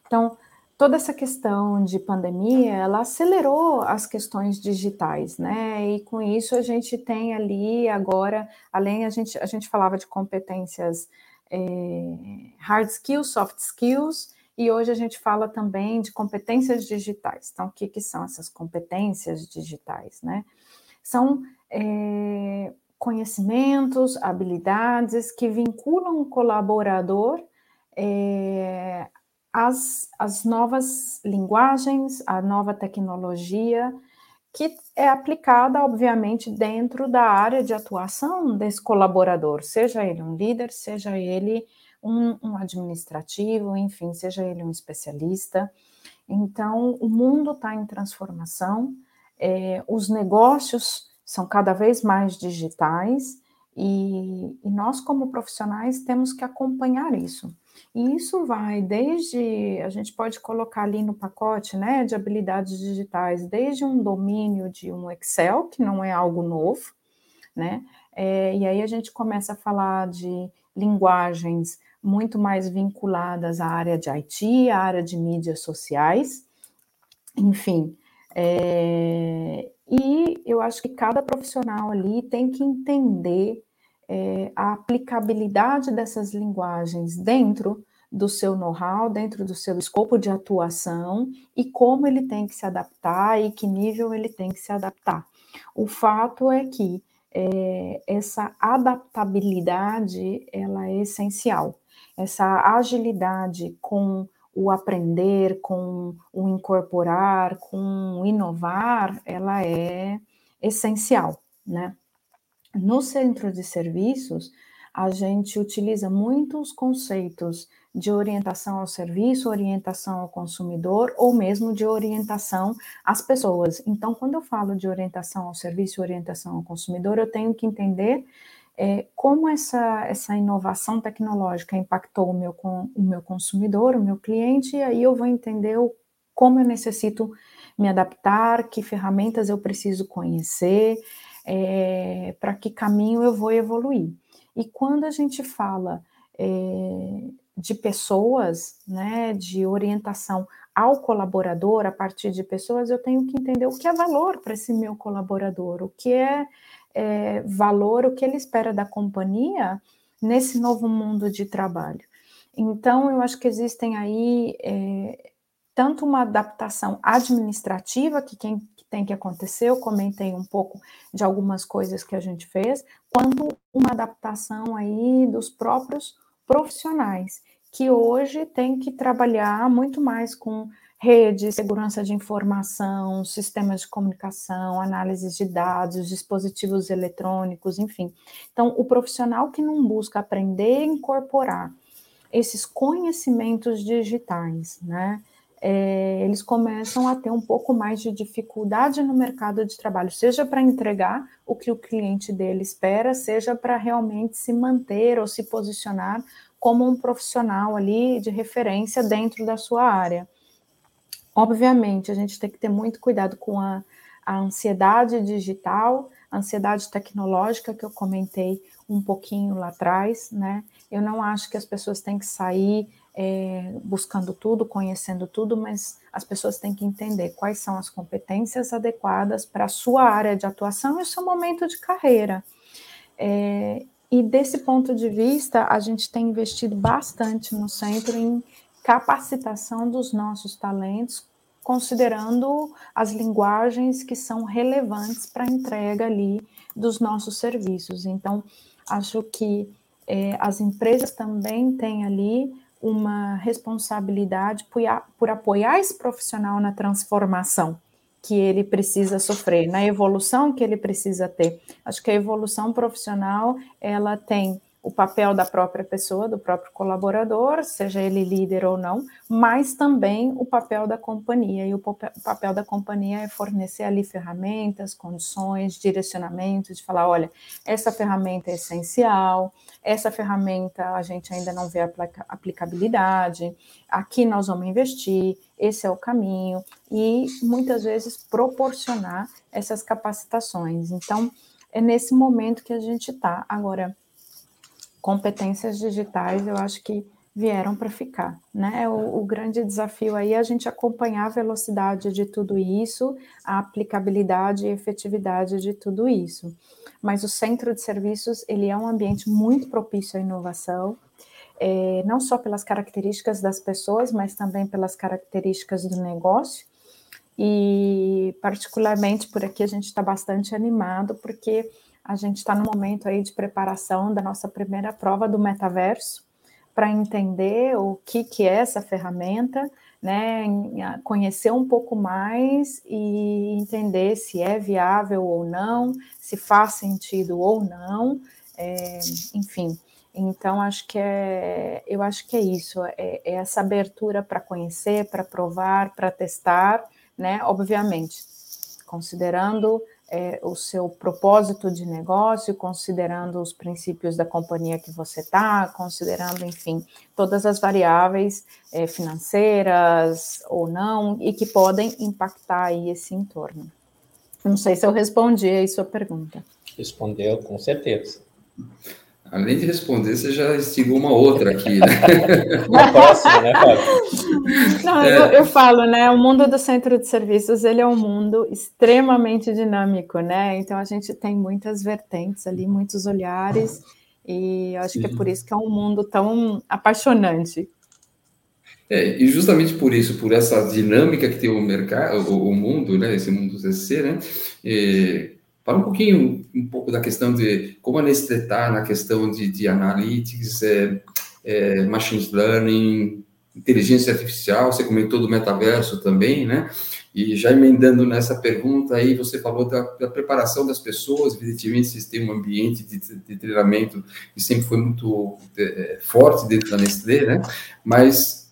Então, toda essa questão de pandemia, ela acelerou as questões digitais, né? E com isso a gente tem ali agora, além a gente a gente falava de competências é, hard skills, soft skills, e hoje a gente fala também de competências digitais. Então, o que, que são essas competências digitais, né? São é, conhecimentos, habilidades que vinculam o colaborador é, às, às novas linguagens, à nova tecnologia, que é aplicada, obviamente, dentro da área de atuação desse colaborador, seja ele um líder, seja ele um, um administrativo, enfim, seja ele um especialista. Então, o mundo está em transformação, é, os negócios são cada vez mais digitais e, e, nós, como profissionais, temos que acompanhar isso. E isso vai desde, a gente pode colocar ali no pacote né, de habilidades digitais, desde um domínio de um Excel, que não é algo novo, né? É, e aí a gente começa a falar de linguagens muito mais vinculadas à área de IT, à área de mídias sociais, enfim. É, e eu acho que cada profissional ali tem que entender é, a aplicabilidade dessas linguagens dentro do seu know-how, dentro do seu escopo de atuação e como ele tem que se adaptar e que nível ele tem que se adaptar. O fato é que é, essa adaptabilidade ela é essencial, essa agilidade com o aprender, com o incorporar, com o inovar, ela é essencial, né? No centro de serviços, a gente utiliza muitos conceitos de orientação ao serviço, orientação ao consumidor ou mesmo de orientação às pessoas. Então, quando eu falo de orientação ao serviço, orientação ao consumidor, eu tenho que entender é, como essa, essa inovação tecnológica impactou o meu, o meu consumidor, o meu cliente, e aí eu vou entender o, como eu necessito me adaptar, que ferramentas eu preciso conhecer, é, para que caminho eu vou evoluir. E quando a gente fala é, de pessoas, né, de orientação ao colaborador, a partir de pessoas, eu tenho que entender o que é valor para esse meu colaborador, o que é é, valor o que ele espera da companhia nesse novo mundo de trabalho. Então, eu acho que existem aí é, tanto uma adaptação administrativa que, quem, que tem que acontecer, eu comentei um pouco de algumas coisas que a gente fez, quanto uma adaptação aí dos próprios profissionais, que hoje tem que trabalhar muito mais com rede, segurança de informação, sistemas de comunicação, análise de dados, dispositivos eletrônicos, enfim. Então, o profissional que não busca aprender e incorporar esses conhecimentos digitais, né? É, eles começam a ter um pouco mais de dificuldade no mercado de trabalho, seja para entregar o que o cliente dele espera, seja para realmente se manter ou se posicionar como um profissional ali de referência dentro da sua área. Obviamente, a gente tem que ter muito cuidado com a, a ansiedade digital, a ansiedade tecnológica que eu comentei um pouquinho lá atrás, né? Eu não acho que as pessoas têm que sair é, buscando tudo, conhecendo tudo, mas as pessoas têm que entender quais são as competências adequadas para a sua área de atuação e o seu momento de carreira. É, e desse ponto de vista, a gente tem investido bastante no centro em capacitação dos nossos talentos, considerando as linguagens que são relevantes para a entrega ali dos nossos serviços. Então, acho que é, as empresas também têm ali uma responsabilidade por, por apoiar esse profissional na transformação que ele precisa sofrer, na evolução que ele precisa ter. Acho que a evolução profissional, ela tem o papel da própria pessoa, do próprio colaborador, seja ele líder ou não, mas também o papel da companhia. E o papel da companhia é fornecer ali ferramentas, condições, direcionamento, de falar: olha, essa ferramenta é essencial, essa ferramenta a gente ainda não vê aplicabilidade, aqui nós vamos investir, esse é o caminho, e muitas vezes proporcionar essas capacitações. Então, é nesse momento que a gente está. Agora, competências digitais, eu acho que vieram para ficar, né? O, o, grande desafio aí é a gente acompanhar a velocidade de tudo isso, a aplicabilidade e efetividade de tudo isso. Mas o centro de serviços ele é um ambiente muito propício à inovação, é, não só pelas características das pessoas, mas também pelas características do negócio. E particularmente por aqui a gente está bastante animado porque a gente está no momento aí de preparação da nossa primeira prova do metaverso para entender o que, que é essa ferramenta, né, conhecer um pouco mais e entender se é viável ou não, se faz sentido ou não, é, enfim. Então acho que é, eu acho que é isso, é, é essa abertura para conhecer, para provar, para testar, né? Obviamente, considerando é, o seu propósito de negócio, considerando os princípios da companhia que você está, considerando, enfim, todas as variáveis é, financeiras ou não e que podem impactar aí esse entorno. Não sei se eu respondi aí sua pergunta. Respondeu, com certeza. Além de responder, você já instigou uma outra aqui, né? uma próxima, né, Fábio? Não, é. eu, eu, falo, né? O mundo do centro de serviços ele é um mundo extremamente dinâmico, né? Então a gente tem muitas vertentes ali, muitos olhares, e eu acho Sim. que é por isso que é um mundo tão apaixonante. É, e justamente por isso, por essa dinâmica que tem o mercado, o, o mundo, né? Esse mundo CC, né? E Fala um pouquinho, um pouco da questão de como a Nestlé está na questão de, de analytics, é, é, machine learning, inteligência artificial, você comentou do metaverso também, né? E já emendando nessa pergunta aí, você falou da, da preparação das pessoas, evidentemente vocês têm um ambiente de, de treinamento que sempre foi muito é, forte dentro da Nestlé, né? Mas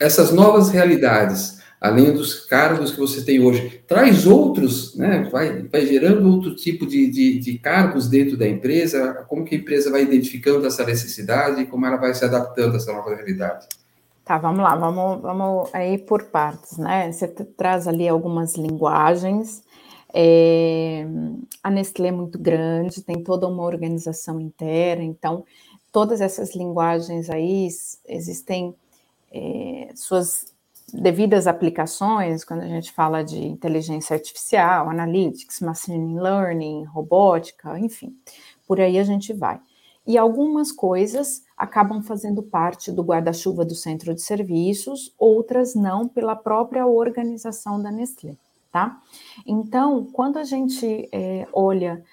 essas novas realidades, além dos cargos que você tem hoje, traz outros, né? vai, vai gerando outro tipo de, de, de, cargos dentro da empresa, como que a empresa vai identificando essa necessidade e como ela vai se adaptando a essa nova realidade. Tá, vamos lá, vamos, vamos aí por partes, né? Você traz ali algumas linguagens, é, a Nestlé é muito grande, tem toda uma organização interna, então todas essas linguagens aí existem é, suas devidas aplicações, quando a gente fala de inteligência artificial, analytics, machine learning, robótica, enfim, por aí a gente vai. E algumas coisas acabam fazendo parte do guarda-chuva do centro de serviços, outras não, pela própria organização da Nestlé, tá? Então, quando a gente é, olha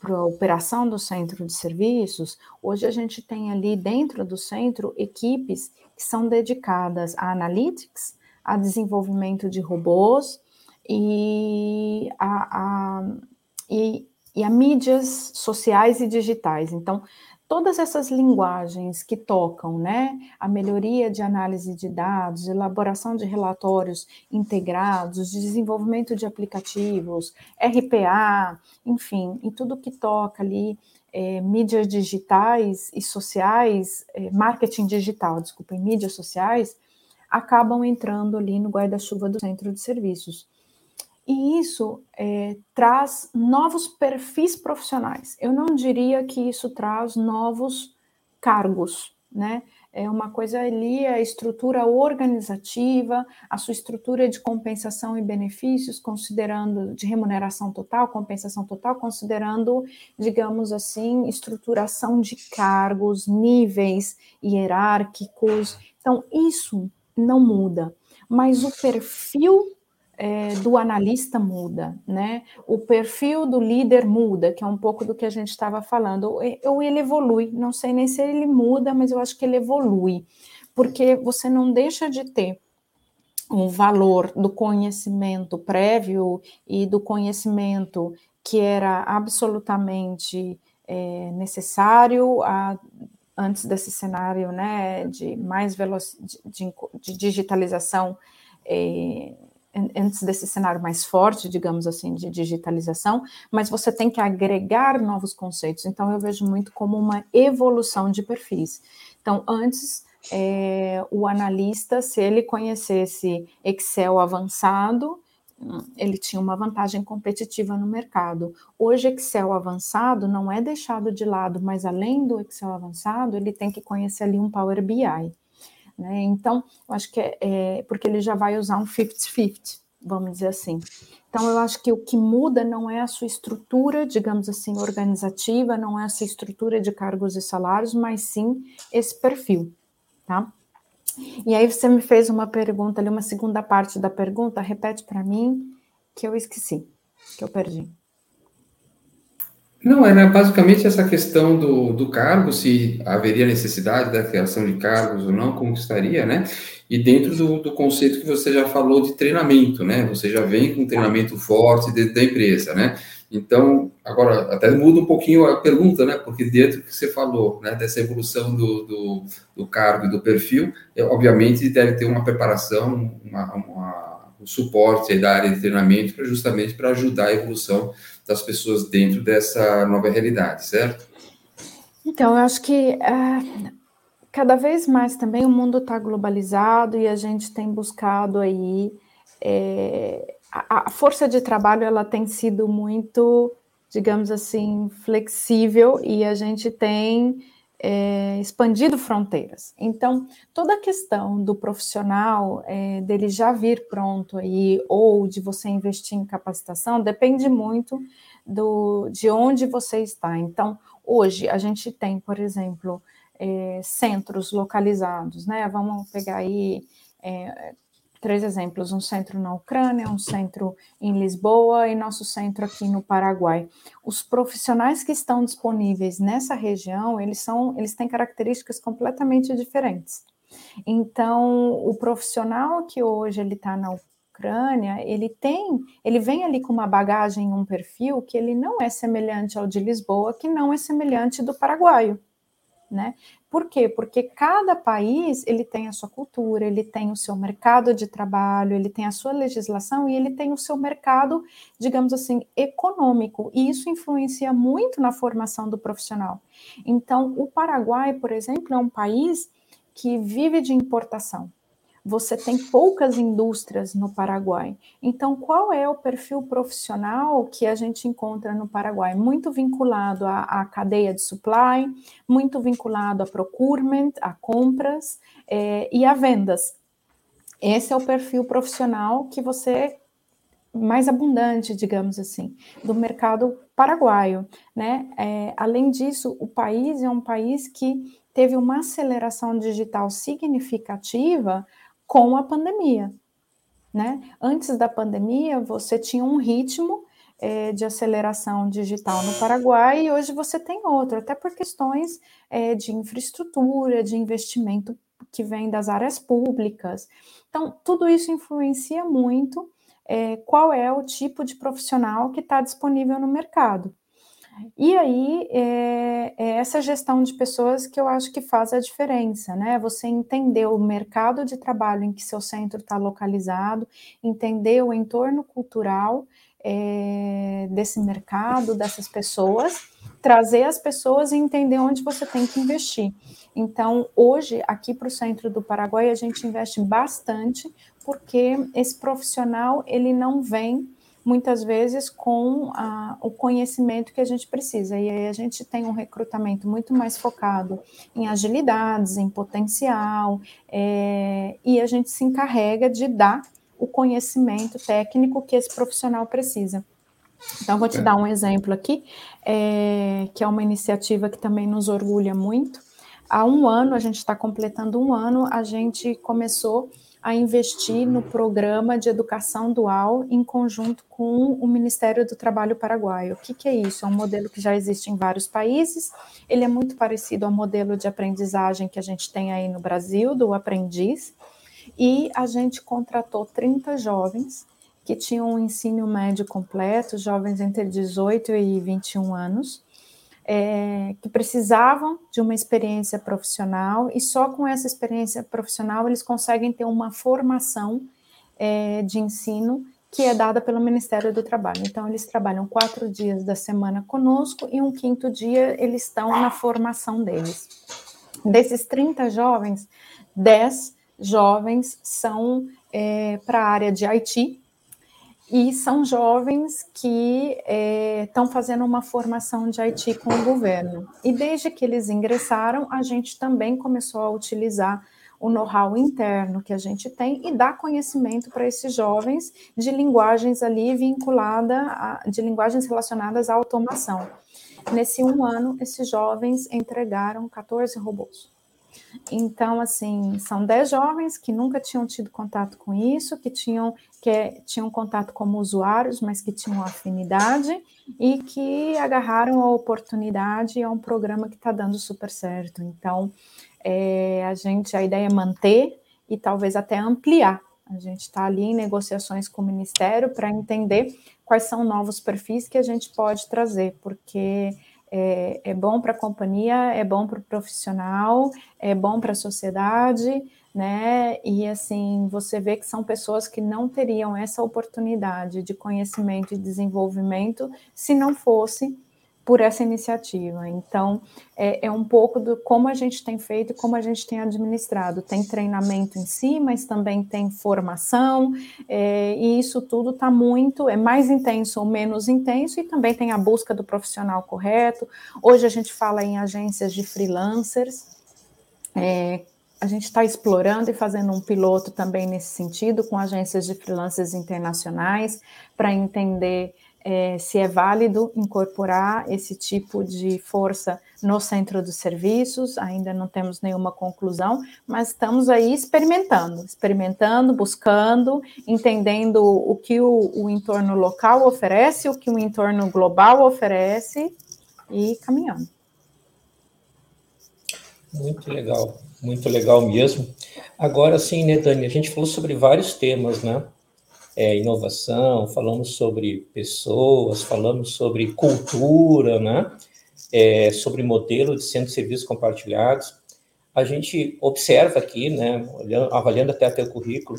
para a operação do centro de serviços, hoje a gente tem ali dentro do centro equipes que são dedicadas a analytics, a desenvolvimento de robôs e a, a, e, e a mídias sociais e digitais. Então, todas essas linguagens que tocam, né, a melhoria de análise de dados, elaboração de relatórios integrados, desenvolvimento de aplicativos, RPA, enfim, e tudo que toca ali é, mídias digitais e sociais, é, marketing digital, desculpa, mídias sociais, acabam entrando ali no guarda-chuva do centro de serviços. E isso é, traz novos perfis profissionais. Eu não diria que isso traz novos cargos, né? É uma coisa ali, a estrutura organizativa, a sua estrutura de compensação e benefícios, considerando de remuneração total, compensação total, considerando, digamos assim, estruturação de cargos, níveis hierárquicos. Então, isso não muda, mas o perfil é, do analista muda, né? O perfil do líder muda, que é um pouco do que a gente estava falando, ou ele evolui. Não sei nem se ele muda, mas eu acho que ele evolui, porque você não deixa de ter o valor do conhecimento prévio e do conhecimento que era absolutamente é, necessário a, antes desse cenário, né, de mais velocidade de, de digitalização. É, antes desse cenário mais forte, digamos assim, de digitalização, mas você tem que agregar novos conceitos. Então, eu vejo muito como uma evolução de perfis. Então, antes, é, o analista, se ele conhecesse Excel avançado, ele tinha uma vantagem competitiva no mercado. Hoje, Excel avançado não é deixado de lado, mas além do Excel avançado, ele tem que conhecer ali um Power BI. Né? Então, eu acho que é, é porque ele já vai usar um 50-50, vamos dizer assim. Então, eu acho que o que muda não é a sua estrutura, digamos assim, organizativa, não é essa estrutura de cargos e salários, mas sim esse perfil, tá? E aí você me fez uma pergunta ali, uma segunda parte da pergunta, repete para mim, que eu esqueci, que eu perdi. Não, era basicamente essa questão do, do cargo, se haveria necessidade da criação de cargos ou não, como estaria, né? E dentro do, do conceito que você já falou de treinamento, né? Você já vem com um treinamento forte dentro da empresa, né? Então, agora, até muda um pouquinho a pergunta, né? Porque dentro que você falou, né, dessa evolução do, do, do cargo e do perfil, é, obviamente deve ter uma preparação, uma, uma, um suporte da área de treinamento justamente para ajudar a evolução das pessoas dentro dessa nova realidade, certo? Então, eu acho que uh, cada vez mais também o mundo está globalizado e a gente tem buscado aí é, a, força de trabalho ela tem sido muito, digamos assim, flexível e a gente tem é, expandido fronteiras. Então, toda a questão do profissional, é, dele já vir pronto aí, ou de você investir em capacitação, depende muito do, de onde você está. Então, hoje a gente tem, por exemplo, é, centros localizados, né? Vamos pegar aí é, três exemplos: um centro na Ucrânia, um centro em Lisboa e nosso centro aqui no Paraguai. Os profissionais que estão disponíveis nessa região, eles são, eles têm características completamente diferentes. Então, o profissional que hoje ele está na Ucrânia, ele tem, ele vem ali com uma bagagem, um perfil que ele não é semelhante ao de Lisboa, que não é semelhante do paraguaio né? Por quê? Porque cada país ele tem a sua cultura, ele tem o seu mercado de trabalho, ele tem a sua legislação e ele tem o seu mercado, digamos assim, econômico. E isso influencia muito na formação do profissional. Então, o Paraguai, por exemplo, é um país que vive de importação você tem poucas indústrias no Paraguai. Então, qual é o perfil profissional que a gente encontra no Paraguai? Muito vinculado à, à cadeia de supply, muito vinculado a procurement, a compras é, e a vendas. Esse é o perfil profissional que você mais abundante, digamos assim, do mercado paraguaio, né? É, além disso, o país é um país que teve uma aceleração digital significativa com a pandemia. Né? Antes da pandemia, você tinha um ritmo é, de aceleração digital no Paraguai e hoje você tem outro, até por questões é, de infraestrutura, de investimento que vem das áreas públicas. Então, tudo isso influencia muito é, qual é o tipo de profissional que está disponível no mercado. E aí é, é, essa gestão de pessoas que eu acho que faz a diferença, né? Você entender o mercado de trabalho em que seu centro está localizado, entender o entorno cultural é, desse mercado, dessas pessoas, trazer as pessoas e entender onde você tem que investir. Então, hoje, aqui para o centro do Paraguai, a gente investe bastante, porque esse profissional ele não vem muitas vezes com a, o conhecimento que a gente precisa. E aí a gente tem um recrutamento muito mais focado em agilidades, em potencial, é, e a gente se encarrega de dar o conhecimento técnico que esse profissional precisa. Então, vou te dar um exemplo aqui, é, que é uma iniciativa que também nos orgulha muito. Há um ano, a gente está completando um ano, a gente começou a investir no programa de educação dual em conjunto com o Ministério do Trabalho Paraguaio. O que, que, é isso? É um modelo que já existe em vários países, ele é muito parecido ao modelo de aprendizagem que a gente tem aí no Brasil, do aprendiz, e a gente contratou 30 jovens que tinham um ensino médio completo, jovens entre 18 e 21 anos, é, que precisavam de uma experiência profissional e só com essa experiência profissional eles conseguem ter uma formação é, de ensino que é dada pelo Ministério do Trabalho. Então, eles trabalham quatro dias da semana conosco e um quinto dia eles estão na formação deles. Desses 30 jovens, 10 jovens são é, para a área de IT, e são jovens que estão é, fazendo uma formação de IT com o governo. E desde que eles ingressaram, a gente também começou a utilizar o know-how interno que a gente tem e dar conhecimento para esses jovens de linguagens ali vinculada, a, de linguagens relacionadas à automação. Nesse um ano, esses jovens entregaram 14 robôs. Então, assim, são 10 jovens que nunca tinham tido contato com isso, que tinham, que tinham contato como usuários, mas que tinham afinidade e que agarraram a oportunidade. É um programa que está dando super certo. Então, é, a gente, a ideia é manter e talvez até ampliar. A gente está ali em negociações com o Ministério para entender quais são novos perfis que a gente pode trazer, porque é, é bom para a companhia, é bom para o profissional, é bom para a sociedade, né? E assim, você vê que são pessoas que não teriam essa oportunidade de conhecimento e desenvolvimento se não fosse por essa iniciativa. Então, é, é, um pouco do como a gente tem feito e como a gente tem administrado. Tem treinamento em si, mas também tem formação, é, e isso tudo está muito, é mais intenso ou menos intenso, e também tem a busca do profissional correto. Hoje a gente fala em agências de freelancers. É, a gente está explorando e fazendo um piloto também nesse sentido, com agências de freelancers internacionais, para entender é, se é válido incorporar esse tipo de força no centro dos serviços, ainda não temos nenhuma conclusão, mas estamos aí experimentando, experimentando, buscando, entendendo o que o, o entorno local oferece, o que o entorno global oferece e caminhando. Muito legal, muito legal mesmo. Agora sim, né, Dani, a gente falou sobre vários temas, né? É, inovação, falamos sobre pessoas, falamos sobre cultura, né? É, sobre modelo de centro de serviços compartilhados. A gente observa aqui, né, olhando, avaliando até teu currículo,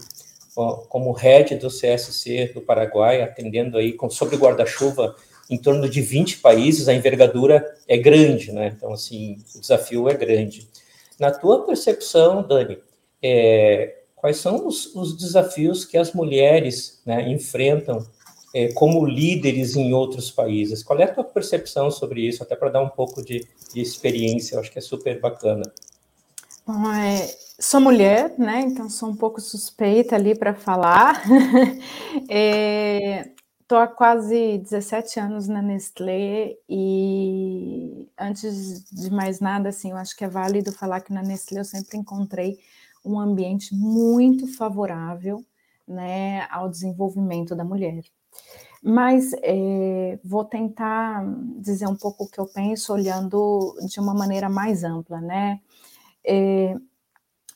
ó, como head do CSC do Paraguai, atendendo aí com, sobre guarda-chuva em torno de 20 países, a envergadura é grande, né? Então, assim, o desafio é grande. Na tua percepção, Dani, é, quais são os, os desafios que as mulheres né, enfrentam é, como líderes em outros países. Qual é a tua percepção sobre isso, até para dar um pouco de, de, experiência? Eu acho que é super bacana. Bom, é, sou mulher, né? Então sou um pouco suspeita ali para falar. Estou é, há quase 17 anos na Nestlé e antes de mais nada, assim, eu acho que é válido falar que na Nestlé eu sempre encontrei um ambiente muito favorável né, ao desenvolvimento da mulher. Mas é, vou tentar dizer um pouco o que eu penso, olhando de uma maneira mais ampla, né? É,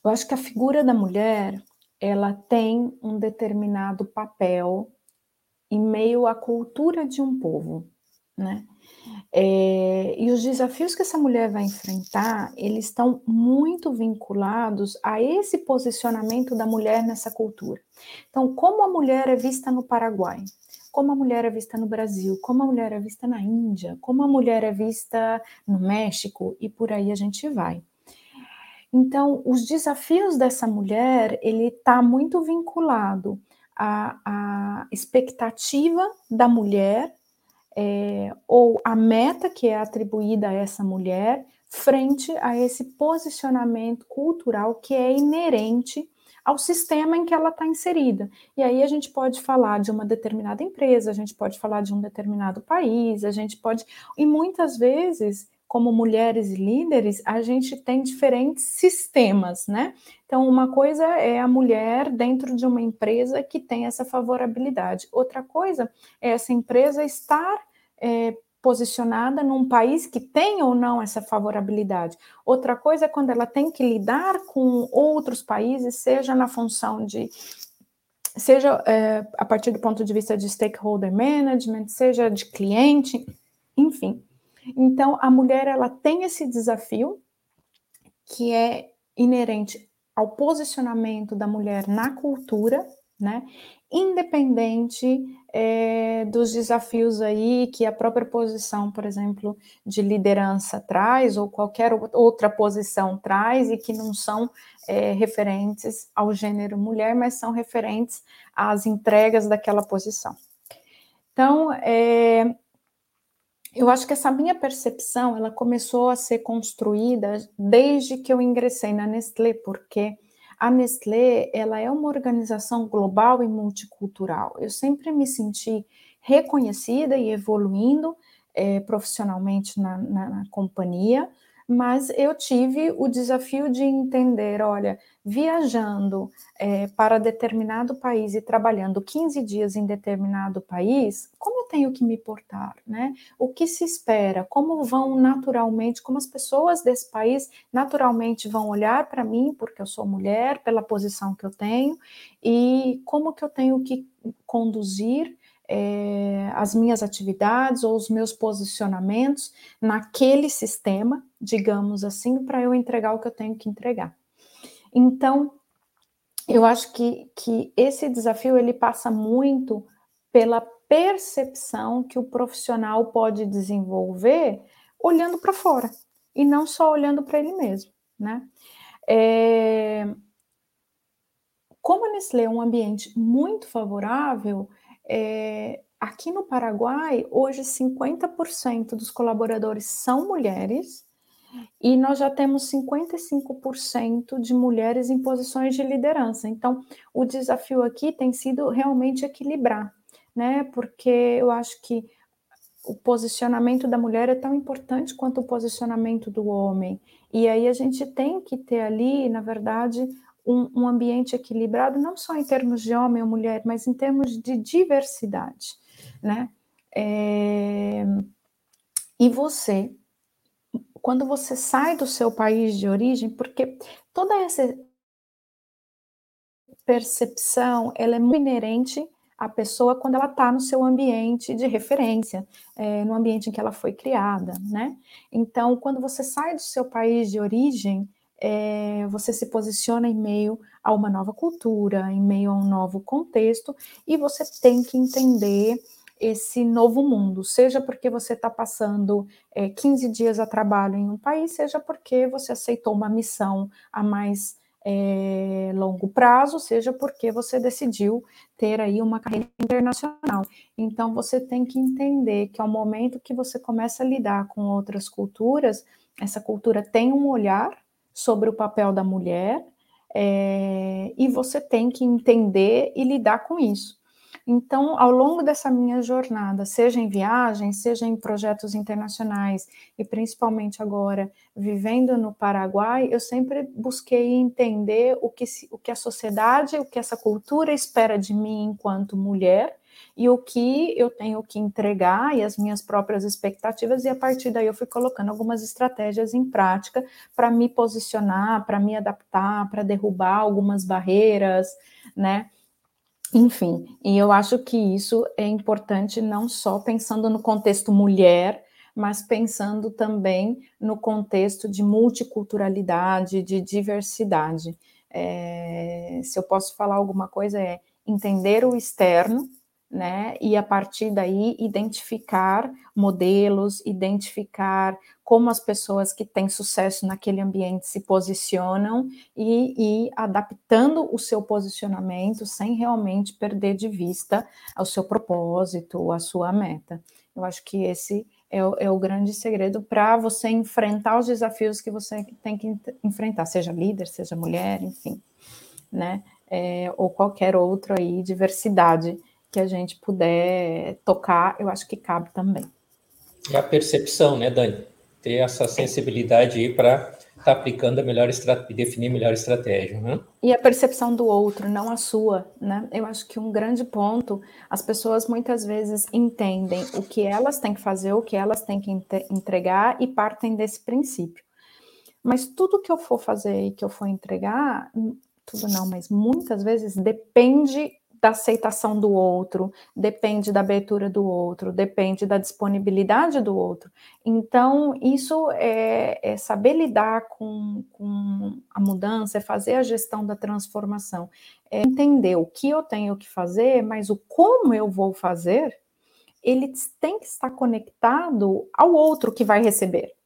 eu acho que a figura da mulher ela tem um determinado papel em meio à cultura de um povo, né? É, e os desafios que essa mulher vai enfrentar, eles estão muito vinculados a esse posicionamento da mulher nessa cultura. Então, como a mulher é vista no Paraguai, como a mulher é vista no Brasil, como a mulher é vista na Índia, como a mulher é vista no México e por aí a gente vai. Então, os desafios dessa mulher, ele está muito vinculado à, à expectativa da mulher é, ou a meta que é atribuída a essa mulher frente a esse posicionamento cultural que é inerente ao sistema em que ela está inserida. E aí a gente pode falar de uma determinada empresa, a gente pode falar de um determinado país, a gente pode. E muitas vezes, como mulheres líderes, a gente tem diferentes sistemas, né? Então, uma coisa é a mulher dentro de uma empresa que tem essa favorabilidade, outra coisa é essa empresa estar é, posicionada num país que tem ou não essa favorabilidade. Outra coisa é quando ela tem que lidar com outros países, seja na função de seja é, a partir do ponto de vista de stakeholder management, seja de cliente, enfim. Então, a mulher ela tem esse desafio que é inerente ao posicionamento da mulher na cultura, né? Independente é, dos desafios aí que a própria posição, por exemplo, de liderança traz, ou qualquer outra posição traz, e que não são é, referentes ao gênero mulher, mas são referentes às entregas daquela posição. Então, é, eu acho que essa minha percepção, ela começou a ser construída desde que eu ingressei na Nestlé, porque a Nestlé, ela é uma organização global e multicultural. Eu sempre me senti reconhecida e evoluindo é, profissionalmente na, na, na companhia, mas eu tive o desafio de entender, olha, viajando é, para determinado país e trabalhando 15 dias em determinado país, como eu tenho que me portar, né? O que se espera? Como vão naturalmente, como as pessoas desse país naturalmente vão olhar para mim, porque eu sou mulher, pela posição que eu tenho, e como que eu tenho que conduzir é, as minhas atividades ou os meus posicionamentos naquele sistema, digamos assim, para eu entregar o que eu tenho que entregar. Então, eu acho que, que esse desafio ele passa muito pela percepção que o profissional pode desenvolver olhando para fora e não só olhando para ele mesmo, né? É... Como a Nestlé é um ambiente muito favorável, é, aqui no Paraguai, hoje 50% dos colaboradores são mulheres e nós já temos 55% de mulheres em posições de liderança. Então, o desafio aqui tem sido realmente equilibrar, né? Porque eu acho que o posicionamento da mulher é tão importante quanto o posicionamento do homem. E aí a gente tem que ter ali, na verdade, um, um ambiente equilibrado, não só em termos de homem ou mulher, mas em termos de diversidade, né? É... E você, quando você sai do seu país de origem, porque toda essa percepção, ela é muito inerente à pessoa quando ela está no seu ambiente de referência, é, no ambiente em que ela foi criada, né? Então, quando você sai do seu país de origem, é, você se posiciona em meio a uma nova cultura, em meio a um novo contexto, e você tem que entender esse novo mundo, seja porque você está passando é, 15 dias a trabalho em um país, seja porque você aceitou uma missão a mais é, longo prazo, seja porque você decidiu ter aí uma carreira internacional. Então, você tem que entender que ao momento que você começa a lidar com outras culturas, essa cultura tem um olhar sobre o papel da mulher, é, e você tem que entender e lidar com isso. Então, ao longo dessa minha jornada, seja em viagens, seja em projetos internacionais e principalmente agora vivendo no Paraguai, eu sempre busquei entender o que, o que a sociedade, o que essa cultura espera de mim enquanto mulher e o que eu tenho que entregar e as minhas próprias expectativas, e a partir daí eu fui colocando algumas estratégias em prática para me posicionar, para me adaptar, para derrubar algumas barreiras, né? Enfim, e eu acho que isso é importante não só pensando no contexto mulher, mas pensando também no contexto de multiculturalidade, de diversidade. É, se eu posso falar alguma coisa, é entender o externo, né? E a partir daí identificar modelos, identificar como as pessoas que têm sucesso naquele ambiente se posicionam e, e adaptando o seu posicionamento sem realmente perder de vista o seu propósito, a sua meta. Eu acho que esse é o, é o grande segredo para você enfrentar os desafios que você tem que enfrentar, seja líder, seja mulher, enfim, né? É, ou qualquer outro aí, diversidade que a gente puder tocar, eu acho que cabe também. É a percepção, né, Dani? Ter essa sensibilidade aí para estar tá aplicando a melhor estratégia, definir a melhor estratégia. Né? E a percepção do outro, não a sua, né? Eu acho que um grande ponto, as pessoas muitas vezes entendem o que elas têm que fazer, o que elas têm que entregar e partem desse princípio. Mas tudo que eu for fazer e que eu for entregar, tudo não, mas muitas vezes depende da aceitação do outro, depende da abertura do outro, depende da disponibilidade do outro. Então, isso é, é saber lidar com, com, a mudança, é fazer a gestão da transformação, é entender o que eu tenho que fazer, mas o como eu vou fazer, ele tem que estar conectado ao outro que vai receber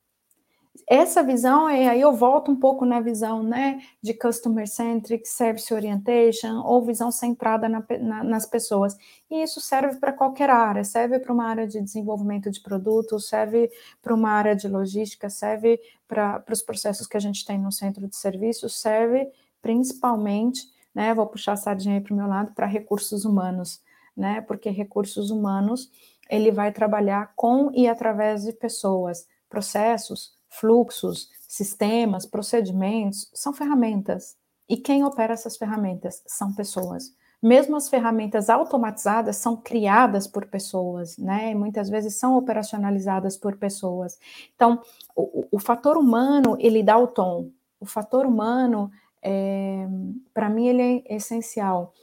essa visão é aí eu volto um pouco na visão né de customer centric service orientation ou visão centrada na, na, nas pessoas. E isso serve para qualquer área. Serve para uma área de desenvolvimento de produtos serve para uma área de logística serve para os processos que a gente tem no centro de serviços serve principalmente né vou puxar a sardinha aí para o meu lado para recursos humanos né? Porque recursos humanos ele vai trabalhar com e através de pessoas processos fluxos, sistemas, procedimentos são ferramentas. E quem opera essas ferramentas são pessoas. Mesmo as ferramentas automatizadas são criadas por pessoas, né? Muitas vezes são operacionalizadas por pessoas. Então, o, o fator humano, ele dá o tom. O fator humano, é, para mim, ele é essencial.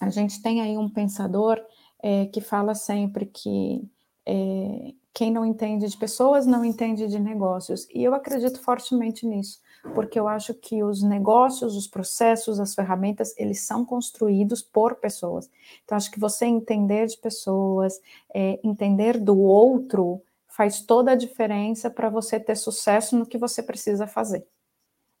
A gente tem aí um pensador é, que fala sempre que é, quem não entende de pessoas não entende de negócios. E eu acredito fortemente nisso, porque eu acho que os negócios, os processos, as ferramentas, eles são construídos por pessoas. Então, acho que você entender de pessoas, é, entender do outro, faz toda a diferença para você ter sucesso no que você precisa fazer.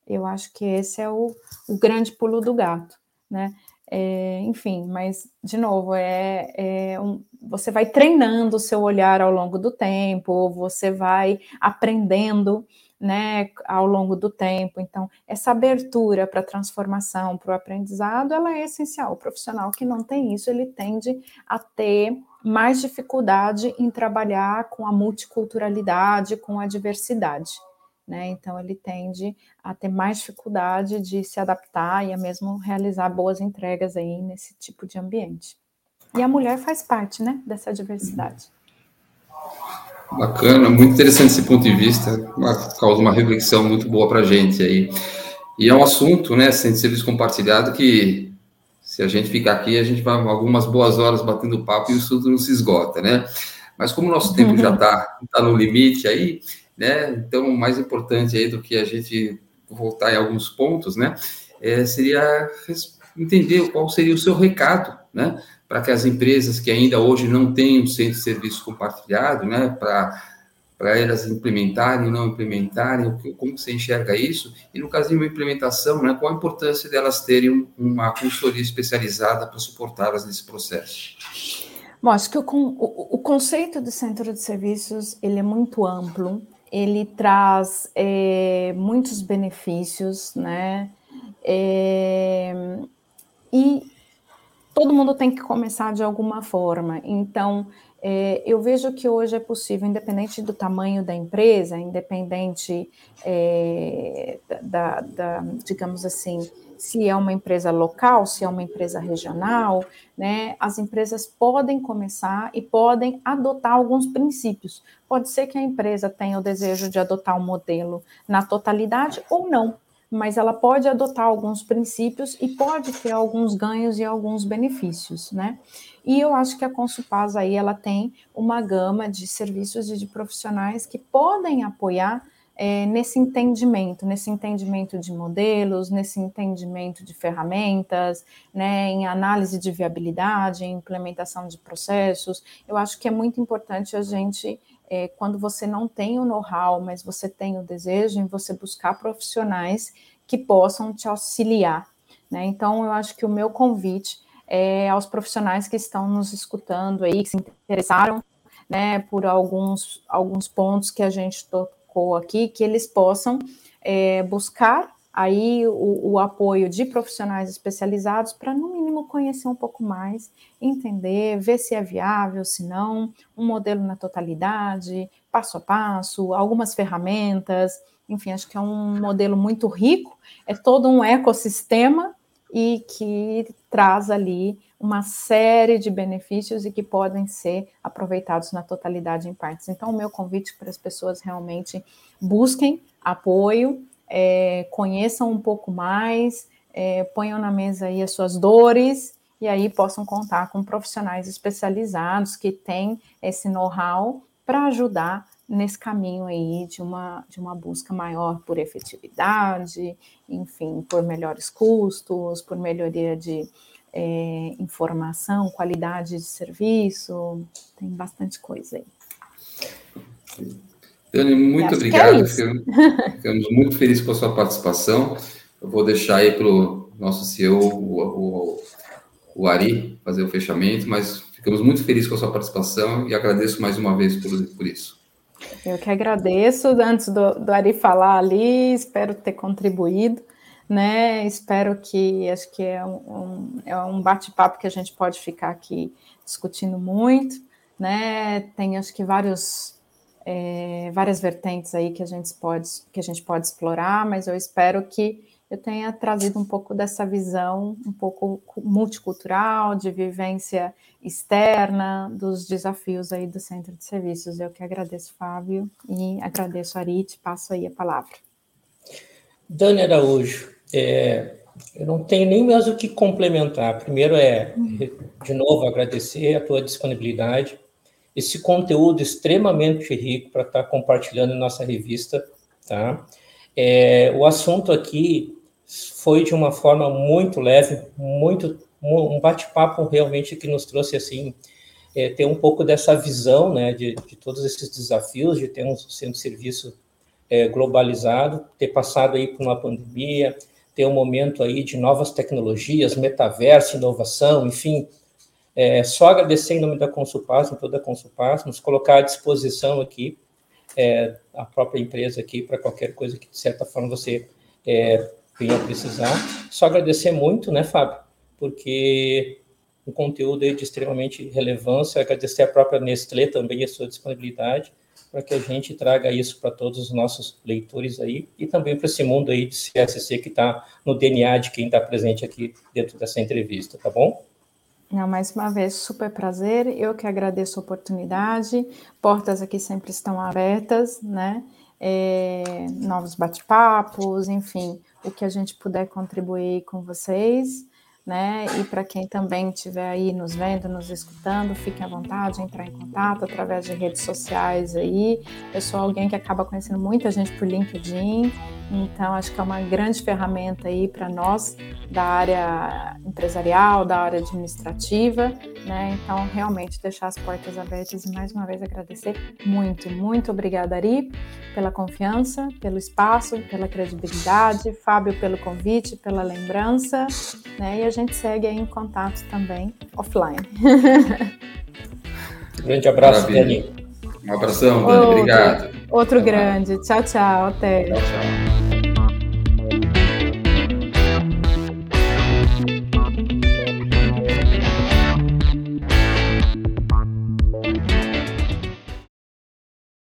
Eu acho que esse é o, o grande pulo do gato, né? É, enfim, mas, de novo, é, é um, você vai treinando o seu olhar ao longo do tempo, você vai aprendendo né, ao longo do tempo. Então, essa abertura para a transformação, para o aprendizado, ela é essencial. O profissional que não tem isso, ele tende a ter mais dificuldade em trabalhar com a multiculturalidade, com a diversidade né? Então ele tende a ter mais dificuldade de se adaptar e a mesmo realizar boas entregas aí nesse tipo de ambiente. E a mulher faz parte, né, dessa diversidade. Bacana, muito interessante esse ponto de vista, uma, causa uma reflexão muito boa para a gente aí. E é um assunto, né, sem serviço compartilhado, que se a gente ficar aqui, a gente vai algumas boas horas batendo papo e o assunto não se esgota, né? Mas como o nosso tempo já está tá no limite aí, né? Então, mais importante aí do que a gente voltar em alguns pontos, né? É, seria entender qual seria o seu recado, né? Para que as empresas que ainda hoje não têm um centro de serviço compartilhado, né? Para para elas implementarem, não implementarem, como você enxerga isso? E no caso de uma implementação, né, qual a importância delas terem uma consultoria especializada para suportá-las nesse processo? Bom, acho que o, o, o, conceito do centro de serviços ele é muito amplo ele traz é, muitos benefícios, né? É, e todo mundo tem que começar de alguma forma. Então, é, eu vejo que hoje é possível, independente do tamanho da empresa, independente da, da, digamos assim, se é uma empresa local, se é uma empresa regional, né, as empresas podem começar e podem adotar alguns princípios. Pode ser que a empresa tenha o desejo de adotar um modelo na totalidade ou não, mas ela pode adotar alguns princípios e pode ter alguns ganhos e alguns benefícios, né? E eu acho que a Consulpaz aí ela tem uma gama de serviços e de profissionais que podem apoiar é, nesse entendimento, nesse entendimento de modelos, nesse entendimento de ferramentas, né, em análise de viabilidade, em implementação de processos. Eu acho que é muito importante a gente, é, quando você não tem o know-how, mas você tem o desejo, em você buscar profissionais que possam te auxiliar. Né? Então, eu acho que o meu convite é aos profissionais que estão nos escutando aí, que se interessaram né, por alguns, alguns pontos que a gente colocou aqui, que eles possam é, buscar aí o, o, apoio de profissionais especializados para, no mínimo, conhecer um pouco mais, entender, ver se é viável, se não, um modelo na totalidade, passo a passo, algumas ferramentas, enfim, acho que é um modelo muito rico, é todo um ecossistema e que traz ali uma série de benefícios e que podem ser aproveitados na totalidade em partes. Então, o meu convite para as pessoas realmente busquem apoio, é, conheçam um pouco mais, é, ponham na mesa aí as suas dores e aí possam contar com profissionais especializados que têm esse know-how para ajudar nesse caminho aí de uma, de uma busca maior por efetividade, enfim, por melhores custos, por melhoria de é, informação, qualidade de serviço, tem bastante coisa aí. Dani, muito é obrigado. É ficamos, muito felizes com a sua participação. Eu vou deixar aí para o nosso CEO, o, o, o, Ari, fazer o fechamento, mas ficamos muito felizes com a sua participação e agradeço mais uma vez por, por isso. Eu que agradeço. Antes do, do Ari falar ali, espero ter contribuído. Né? Espero que acho que é um, é um bate-papo que a gente pode ficar aqui discutindo muito, né? Tem acho que vários é, várias vertentes aí que a gente pode que a gente pode explorar, mas eu espero que eu tenha trazido um pouco dessa visão um pouco multicultural, de vivência externa, dos desafios aí do Centro de Serviços. Eu que agradeço, Fábio, e agradeço, Arit, passo aí a palavra. Dani Araújo, é, eu não tenho nem mais o que complementar. Primeiro é, de novo, agradecer a tua disponibilidade, esse conteúdo extremamente rico para estar compartilhando em nossa revista, tá? É, o assunto aqui foi de uma forma muito leve, muito um bate-papo realmente que nos trouxe assim é, ter um pouco dessa visão, né, de, de, todos esses desafios de ter um centro de serviço é, globalizado, ter passado aí por uma pandemia, ter um momento aí de novas tecnologias, metaverso, inovação, enfim, é, só agradecer em nome da Consulpas, em toda a Consulpas, nos colocar à disposição aqui, é, a própria empresa aqui, para qualquer coisa que, de certa forma, você é, venha precisar. Só agradecer muito, né, Fábio? Porque o conteúdo é de extremamente relevância, agradecer a própria Nestlé também a sua disponibilidade, para que a gente traga isso para todos os nossos leitores aí, e também para esse mundo aí de CSC que está no DNA de quem está presente aqui dentro dessa entrevista, tá bom? Não, mais uma vez, super prazer. Eu que agradeço a oportunidade. Portas aqui sempre estão abertas, né? É, novos bate-papos, enfim, o que a gente puder contribuir com vocês, né? E para quem também estiver aí nos vendo, nos escutando, fiquem à vontade, entrar em contato através de redes sociais aí. Eu sou alguém que acaba conhecendo muita gente por LinkedIn, então, acho que é uma grande ferramenta aí para nós da área empresarial, da área administrativa, né? Então, realmente deixar as portas abertas e mais uma vez agradecer muito, muito obrigada, Ari, pela confiança, pelo espaço, pela credibilidade, Fábio pelo convite, pela lembrança, né? E a gente segue aí em contato também offline. Grande abraço, Dani. Um abração, Dani. Obrigado. Outro grande. Tchau, tchau. Até. Tchau, tchau.